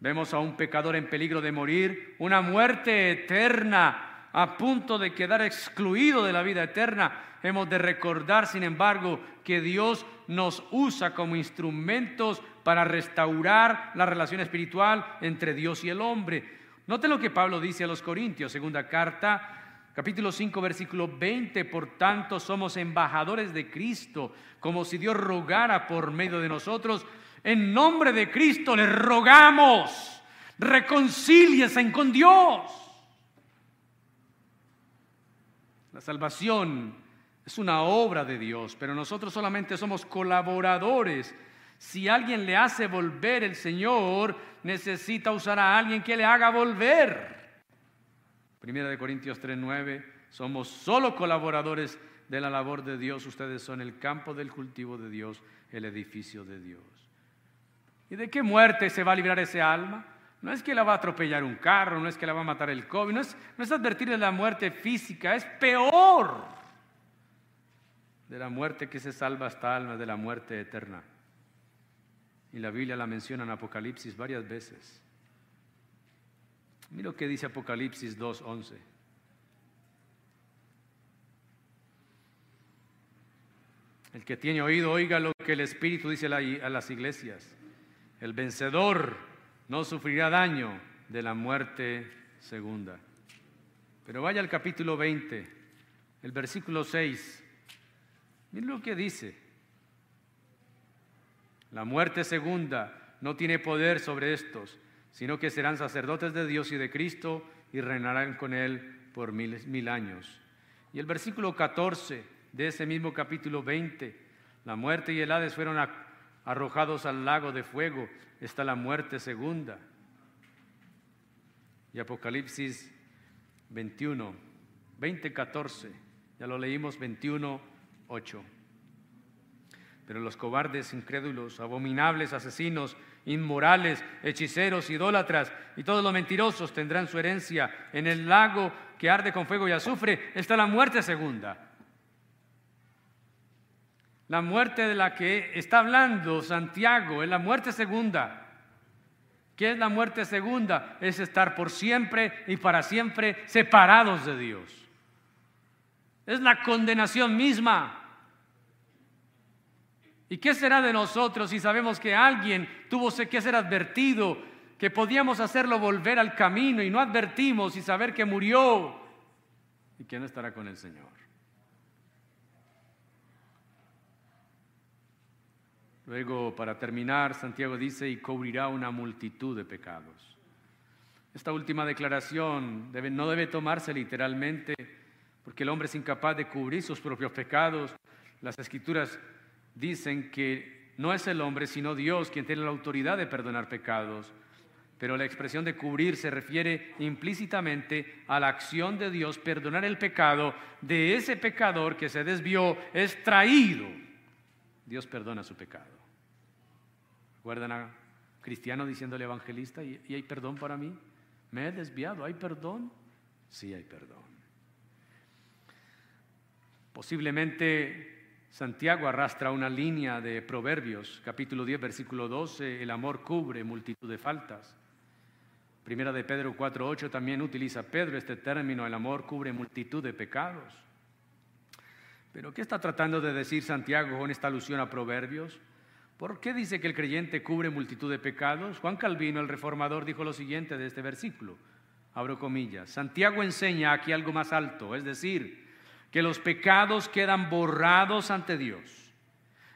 Vemos a un pecador en peligro de morir, una muerte eterna, a punto de quedar excluido de la vida eterna, hemos de recordar, sin embargo, que Dios nos usa como instrumentos para restaurar la relación espiritual entre Dios y el hombre. Note lo que Pablo dice a los Corintios, segunda carta, capítulo 5, versículo 20. Por tanto, somos embajadores de Cristo, como si Dios rogara por medio de nosotros. En nombre de Cristo le rogamos, reconcíliesen con Dios. La salvación es una obra de Dios, pero nosotros solamente somos colaboradores. Si alguien le hace volver, el Señor necesita usar a alguien que le haga volver. Primera de Corintios 3:9, somos solo colaboradores de la labor de Dios, ustedes son el campo del cultivo de Dios, el edificio de Dios. ¿Y de qué muerte se va a librar ese alma? No es que la va a atropellar un carro, no es que la va a matar el COVID, no es, no es la muerte física, es peor de la muerte que se salva esta alma, de la muerte eterna. Y la Biblia la menciona en Apocalipsis varias veces. Mira lo que dice Apocalipsis 2.11. El que tiene oído, oiga lo que el Espíritu dice a las iglesias. El vencedor no sufrirá daño de la muerte segunda. Pero vaya al capítulo 20, el versículo 6. Miren lo que dice. La muerte segunda no tiene poder sobre estos, sino que serán sacerdotes de Dios y de Cristo y reinarán con Él por mil, mil años. Y el versículo 14 de ese mismo capítulo 20, la muerte y el Hades fueron arrojados al lago de fuego está la muerte segunda. Y Apocalipsis 21, 20, 14, ya lo leímos 21, 8. Pero los cobardes, incrédulos, abominables, asesinos, inmorales, hechiceros, idólatras y todos los mentirosos tendrán su herencia en el lago que arde con fuego y azufre. Está la muerte segunda. La muerte de la que está hablando Santiago es la muerte segunda. ¿Qué es la muerte segunda? Es estar por siempre y para siempre separados de Dios. Es la condenación misma. ¿Y qué será de nosotros si sabemos que alguien tuvo que ser advertido, que podíamos hacerlo volver al camino y no advertimos y saber que murió y que no estará con el Señor? Luego, para terminar, Santiago dice, y cubrirá una multitud de pecados. Esta última declaración no debe tomarse literalmente, porque el hombre es incapaz de cubrir sus propios pecados. Las escrituras dicen que no es el hombre, sino Dios quien tiene la autoridad de perdonar pecados. Pero la expresión de cubrir se refiere implícitamente a la acción de Dios, perdonar el pecado de ese pecador que se desvió, es traído. Dios perdona su pecado. ¿Recuerdan a cristiano diciéndole evangelista, ¿y, hay perdón para mí? ¿Me he desviado? ¿Hay perdón? Sí hay perdón. Posiblemente Santiago arrastra una línea de Proverbios, capítulo 10, versículo 12, el amor cubre multitud de faltas. Primera de Pedro 4.8 también utiliza Pedro este término, el amor cubre multitud de pecados. Pero ¿qué está tratando de decir Santiago con esta alusión a Proverbios? ¿Por qué dice que el creyente cubre multitud de pecados? Juan Calvino, el reformador, dijo lo siguiente de este versículo. Abro comillas. Santiago enseña aquí algo más alto, es decir, que los pecados quedan borrados ante Dios.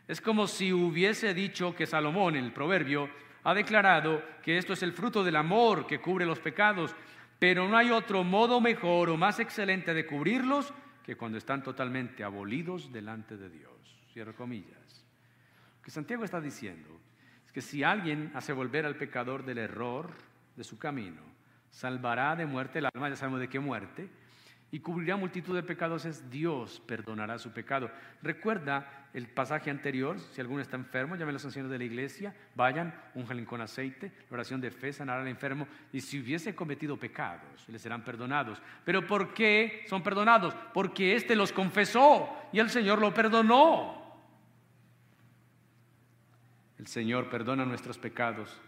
Es como si hubiese dicho que Salomón, en el proverbio, ha declarado que esto es el fruto del amor que cubre los pecados, pero no hay otro modo mejor o más excelente de cubrirlos que cuando están totalmente abolidos delante de Dios. Cierro comillas que Santiago está diciendo es que si alguien hace volver al pecador del error de su camino, salvará de muerte el alma, ya sabemos de qué muerte, y cubrirá multitud de pecados, es Dios perdonará su pecado. Recuerda el pasaje anterior, si alguno está enfermo, llamen a los ancianos de la iglesia, vayan, unjan con aceite, la oración de fe sanará al enfermo, y si hubiese cometido pecados, les serán perdonados. Pero ¿por qué son perdonados? Porque éste los confesó y el Señor lo perdonó. El Señor perdona nuestros pecados,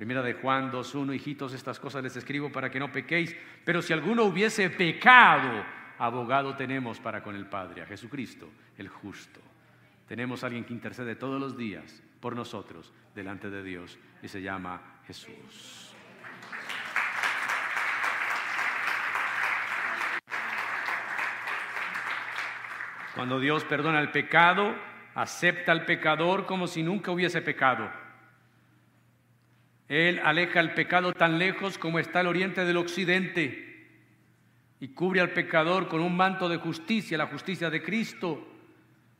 Primera de Juan 2.1, hijitos, estas cosas les escribo para que no pequéis, pero si alguno hubiese pecado, abogado tenemos para con el Padre, a Jesucristo, el justo. Tenemos a alguien que intercede todos los días por nosotros delante de Dios y se llama Jesús. Cuando Dios perdona el pecado, acepta al pecador como si nunca hubiese pecado. Él aleja el pecado tan lejos como está el oriente del occidente y cubre al pecador con un manto de justicia, la justicia de Cristo,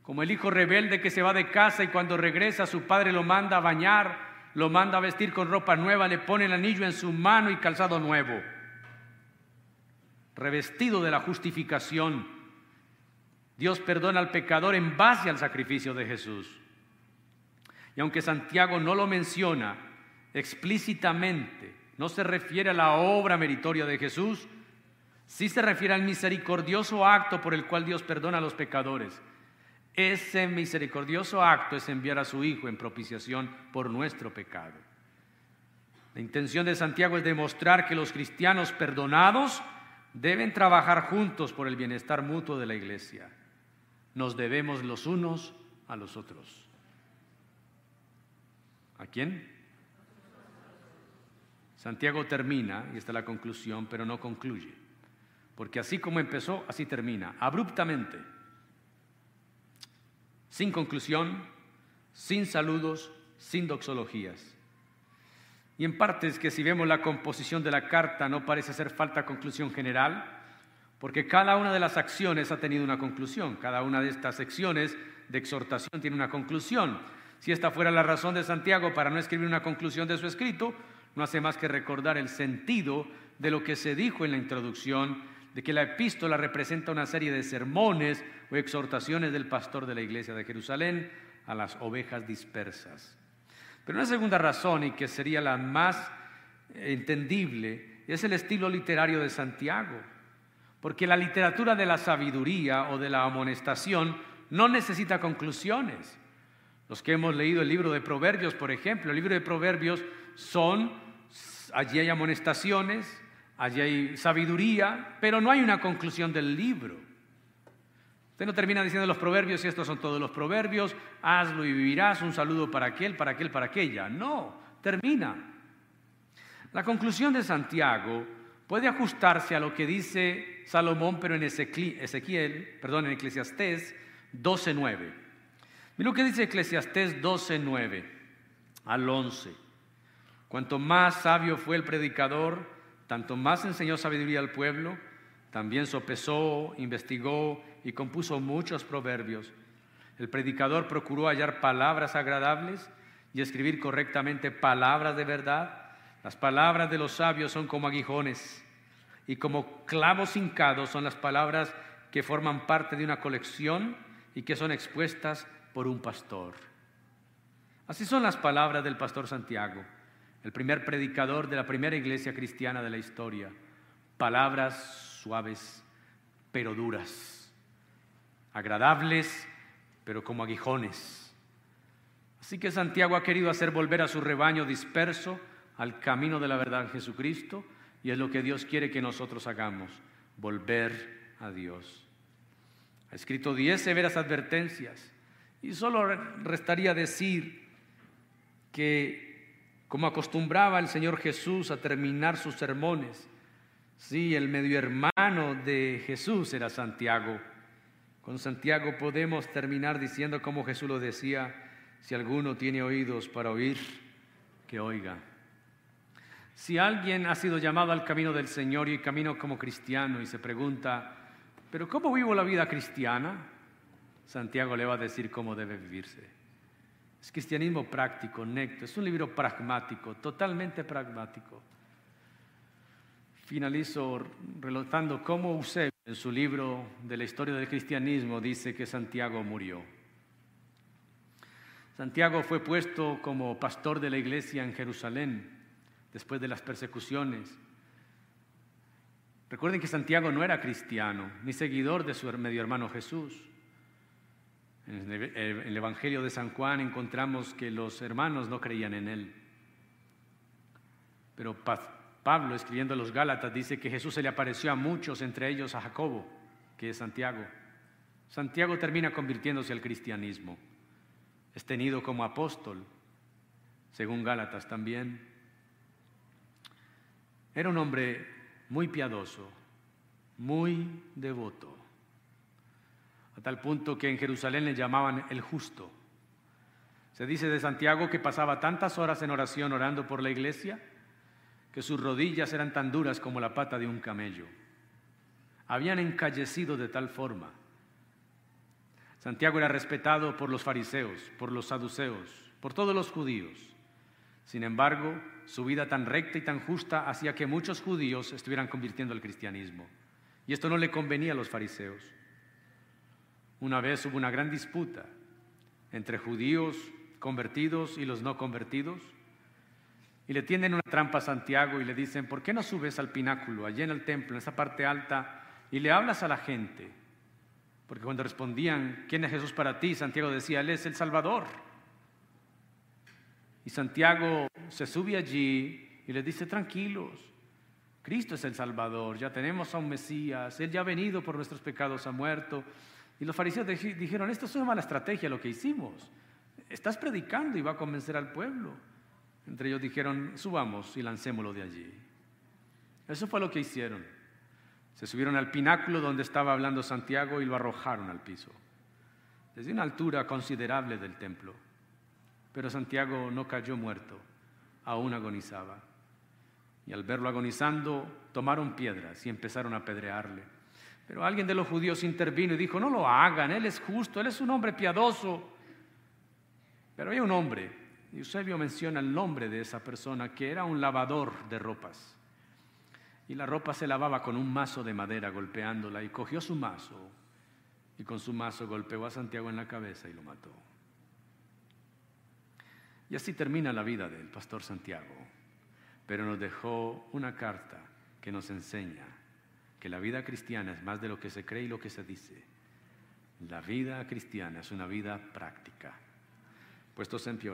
como el hijo rebelde que se va de casa y cuando regresa su padre lo manda a bañar, lo manda a vestir con ropa nueva, le pone el anillo en su mano y calzado nuevo, revestido de la justificación. Dios perdona al pecador en base al sacrificio de Jesús. Y aunque Santiago no lo menciona, explícitamente no se refiere a la obra meritoria de Jesús, sí se refiere al misericordioso acto por el cual Dios perdona a los pecadores. Ese misericordioso acto es enviar a su Hijo en propiciación por nuestro pecado. La intención de Santiago es demostrar que los cristianos perdonados deben trabajar juntos por el bienestar mutuo de la iglesia. Nos debemos los unos a los otros. ¿A quién? Santiago termina, y esta es la conclusión, pero no concluye. Porque así como empezó, así termina, abruptamente, sin conclusión, sin saludos, sin doxologías. Y en parte es que si vemos la composición de la carta no parece hacer falta conclusión general, porque cada una de las acciones ha tenido una conclusión, cada una de estas secciones de exhortación tiene una conclusión. Si esta fuera la razón de Santiago para no escribir una conclusión de su escrito, no hace más que recordar el sentido de lo que se dijo en la introducción, de que la epístola representa una serie de sermones o exhortaciones del pastor de la iglesia de Jerusalén a las ovejas dispersas. Pero una segunda razón, y que sería la más entendible, es el estilo literario de Santiago, porque la literatura de la sabiduría o de la amonestación no necesita conclusiones. Los que hemos leído el libro de Proverbios, por ejemplo, el libro de Proverbios son, allí hay amonestaciones, allí hay sabiduría, pero no hay una conclusión del libro. Usted no termina diciendo los proverbios y estos son todos los proverbios, hazlo y vivirás, un saludo para aquel, para aquel, para aquella. No, termina. La conclusión de Santiago puede ajustarse a lo que dice Salomón, pero en Ezequiel, perdón, en Eclesiastés 12.9. Mira lo que dice Eclesiastés 12.9 al 11. Cuanto más sabio fue el predicador, tanto más enseñó sabiduría al pueblo, también sopesó, investigó y compuso muchos proverbios. El predicador procuró hallar palabras agradables y escribir correctamente palabras de verdad. Las palabras de los sabios son como aguijones y como clavos hincados son las palabras que forman parte de una colección y que son expuestas por un pastor. Así son las palabras del pastor Santiago el primer predicador de la primera iglesia cristiana de la historia. Palabras suaves, pero duras, agradables, pero como aguijones. Así que Santiago ha querido hacer volver a su rebaño disperso al camino de la verdad en Jesucristo y es lo que Dios quiere que nosotros hagamos, volver a Dios. Ha escrito diez severas advertencias y solo restaría decir que como acostumbraba el Señor Jesús a terminar sus sermones. Sí, el medio hermano de Jesús era Santiago. Con Santiago podemos terminar diciendo como Jesús lo decía, si alguno tiene oídos para oír, que oiga. Si alguien ha sido llamado al camino del Señor y camino como cristiano y se pregunta, pero ¿cómo vivo la vida cristiana? Santiago le va a decir cómo debe vivirse. Es cristianismo práctico, necto. Es un libro pragmático, totalmente pragmático. Finalizo relatando cómo Eusebio, en su libro de la historia del cristianismo, dice que Santiago murió. Santiago fue puesto como pastor de la iglesia en Jerusalén después de las persecuciones. Recuerden que Santiago no era cristiano ni seguidor de su medio hermano Jesús. En el Evangelio de San Juan encontramos que los hermanos no creían en él. Pero Pablo, escribiendo a los Gálatas, dice que Jesús se le apareció a muchos, entre ellos a Jacobo, que es Santiago. Santiago termina convirtiéndose al cristianismo. Es tenido como apóstol, según Gálatas también. Era un hombre muy piadoso, muy devoto, tal punto que en Jerusalén le llamaban el justo. Se dice de Santiago que pasaba tantas horas en oración orando por la iglesia que sus rodillas eran tan duras como la pata de un camello. Habían encallecido de tal forma. Santiago era respetado por los fariseos, por los saduceos, por todos los judíos. Sin embargo, su vida tan recta y tan justa hacía que muchos judíos estuvieran convirtiendo al cristianismo. Y esto no le convenía a los fariseos. Una vez hubo una gran disputa entre judíos convertidos y los no convertidos. Y le tienden una trampa a Santiago y le dicen, ¿por qué no subes al pináculo, allí en el templo, en esa parte alta, y le hablas a la gente? Porque cuando respondían, ¿quién es Jesús para ti? Santiago decía, Él es el Salvador. Y Santiago se sube allí y le dice, tranquilos, Cristo es el Salvador, ya tenemos a un Mesías, Él ya ha venido por nuestros pecados, ha muerto. Y los fariseos dijeron, esto es una mala estrategia lo que hicimos estás predicando y va a convencer al pueblo. Entre ellos dijeron, subamos y lancémoslo de allí. Eso fue lo que hicieron. Se subieron al pináculo donde estaba hablando Santiago y lo arrojaron al piso, desde una altura considerable del templo. Pero Santiago no cayó muerto, aún agonizaba. Y al verlo agonizando, tomaron piedras y empezaron a apedrearle. Pero alguien de los judíos intervino y dijo, no lo hagan, él es justo, él es un hombre piadoso. Pero había un hombre, y Eusebio menciona el nombre de esa persona, que era un lavador de ropas. Y la ropa se lavaba con un mazo de madera golpeándola y cogió su mazo y con su mazo golpeó a Santiago en la cabeza y lo mató. Y así termina la vida del pastor Santiago, pero nos dejó una carta que nos enseña que la vida cristiana es más de lo que se cree y lo que se dice. La vida cristiana es una vida práctica. Puestos en pie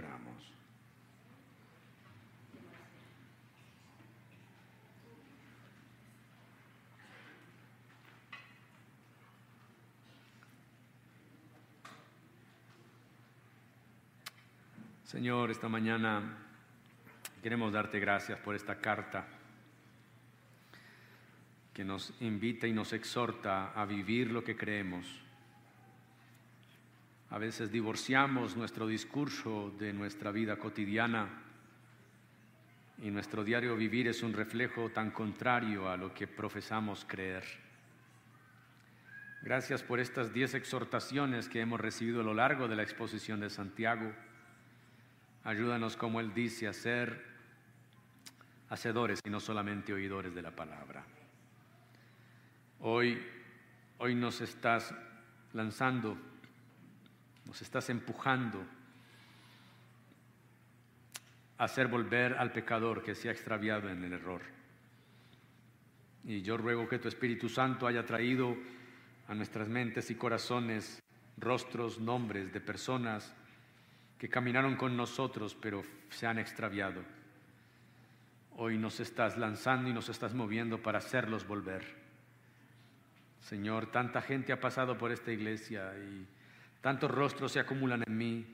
Señor, esta mañana queremos darte gracias por esta carta que nos invita y nos exhorta a vivir lo que creemos a veces divorciamos nuestro discurso de nuestra vida cotidiana y nuestro diario vivir es un reflejo tan contrario a lo que profesamos creer. Gracias por estas diez exhortaciones que hemos recibido a lo largo de la exposición de Santiago. Ayúdanos, como Él dice, a ser hacedores y no solamente oidores de la palabra. Hoy, hoy nos estás lanzando nos estás empujando a hacer volver al pecador que se ha extraviado en el error. Y yo ruego que tu Espíritu Santo haya traído a nuestras mentes y corazones rostros, nombres de personas que caminaron con nosotros pero se han extraviado. Hoy nos estás lanzando y nos estás moviendo para hacerlos volver. Señor, tanta gente ha pasado por esta iglesia y Tantos rostros se acumulan en mí.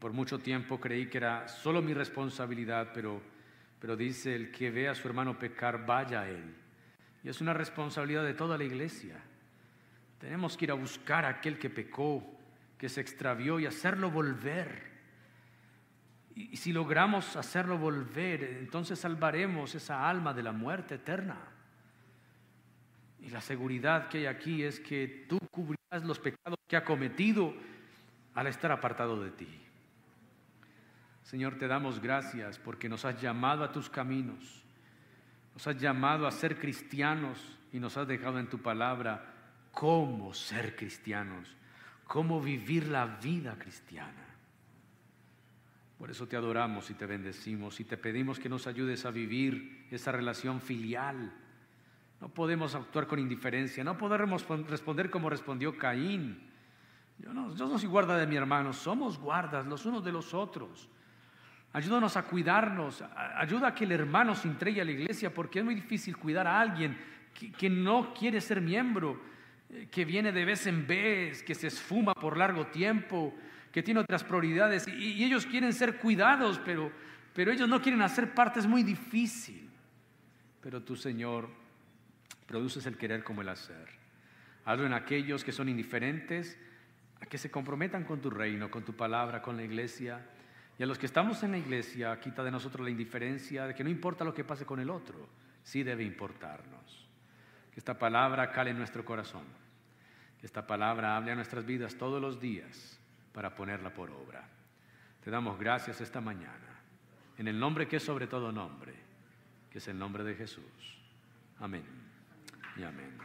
por mucho tiempo creí que era solo mi responsabilidad, pero, pero dice, el que ve a su hermano pecar, vaya a él. Y es una responsabilidad de toda la iglesia. Tenemos que ir a buscar a aquel que pecó, que se extravió y hacerlo volver. Y, y si logramos hacerlo volver, entonces salvaremos esa alma de la muerte eterna. Y la seguridad que hay aquí es que tú cubrirás los pecados que ha cometido al estar apartado de ti. Señor, te damos gracias porque nos has llamado a tus caminos, nos has llamado a ser cristianos y nos has dejado en tu palabra cómo ser cristianos, cómo vivir la vida cristiana. Por eso te adoramos y te bendecimos y te pedimos que nos ayudes a vivir esa relación filial no podemos actuar con indiferencia, no podemos responder como respondió Caín. Yo no, yo soy guarda de mi hermano, somos guardas los unos de los otros. Ayúdanos a cuidarnos. Ayuda a que el hermano se entregue a la iglesia porque es muy difícil cuidar a alguien que, no quiere ser miembro, eh, que viene de vez en vez, que se esfuma por largo tiempo, que tiene otras prioridades y, ellos quieren ser cuidados, pero, pero ellos no quieren hacer parte, es muy difícil. Pero tú, Señor, produces el querer como el hacer. Hazlo en aquellos que son indiferentes, a que se comprometan con tu reino, con tu palabra, con la iglesia. Y a los que estamos en la iglesia, quita de nosotros la indiferencia de que no importa lo que pase con el otro, sí debe importarnos. Que esta palabra cale en nuestro corazón. Que esta palabra hable a nuestras vidas todos los días para ponerla por obra. Te damos gracias esta mañana. En el nombre que es sobre todo nombre, que es el nombre de Jesús. Amén y amén.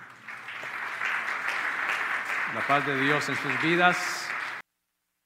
La paz de Dios en sus vidas.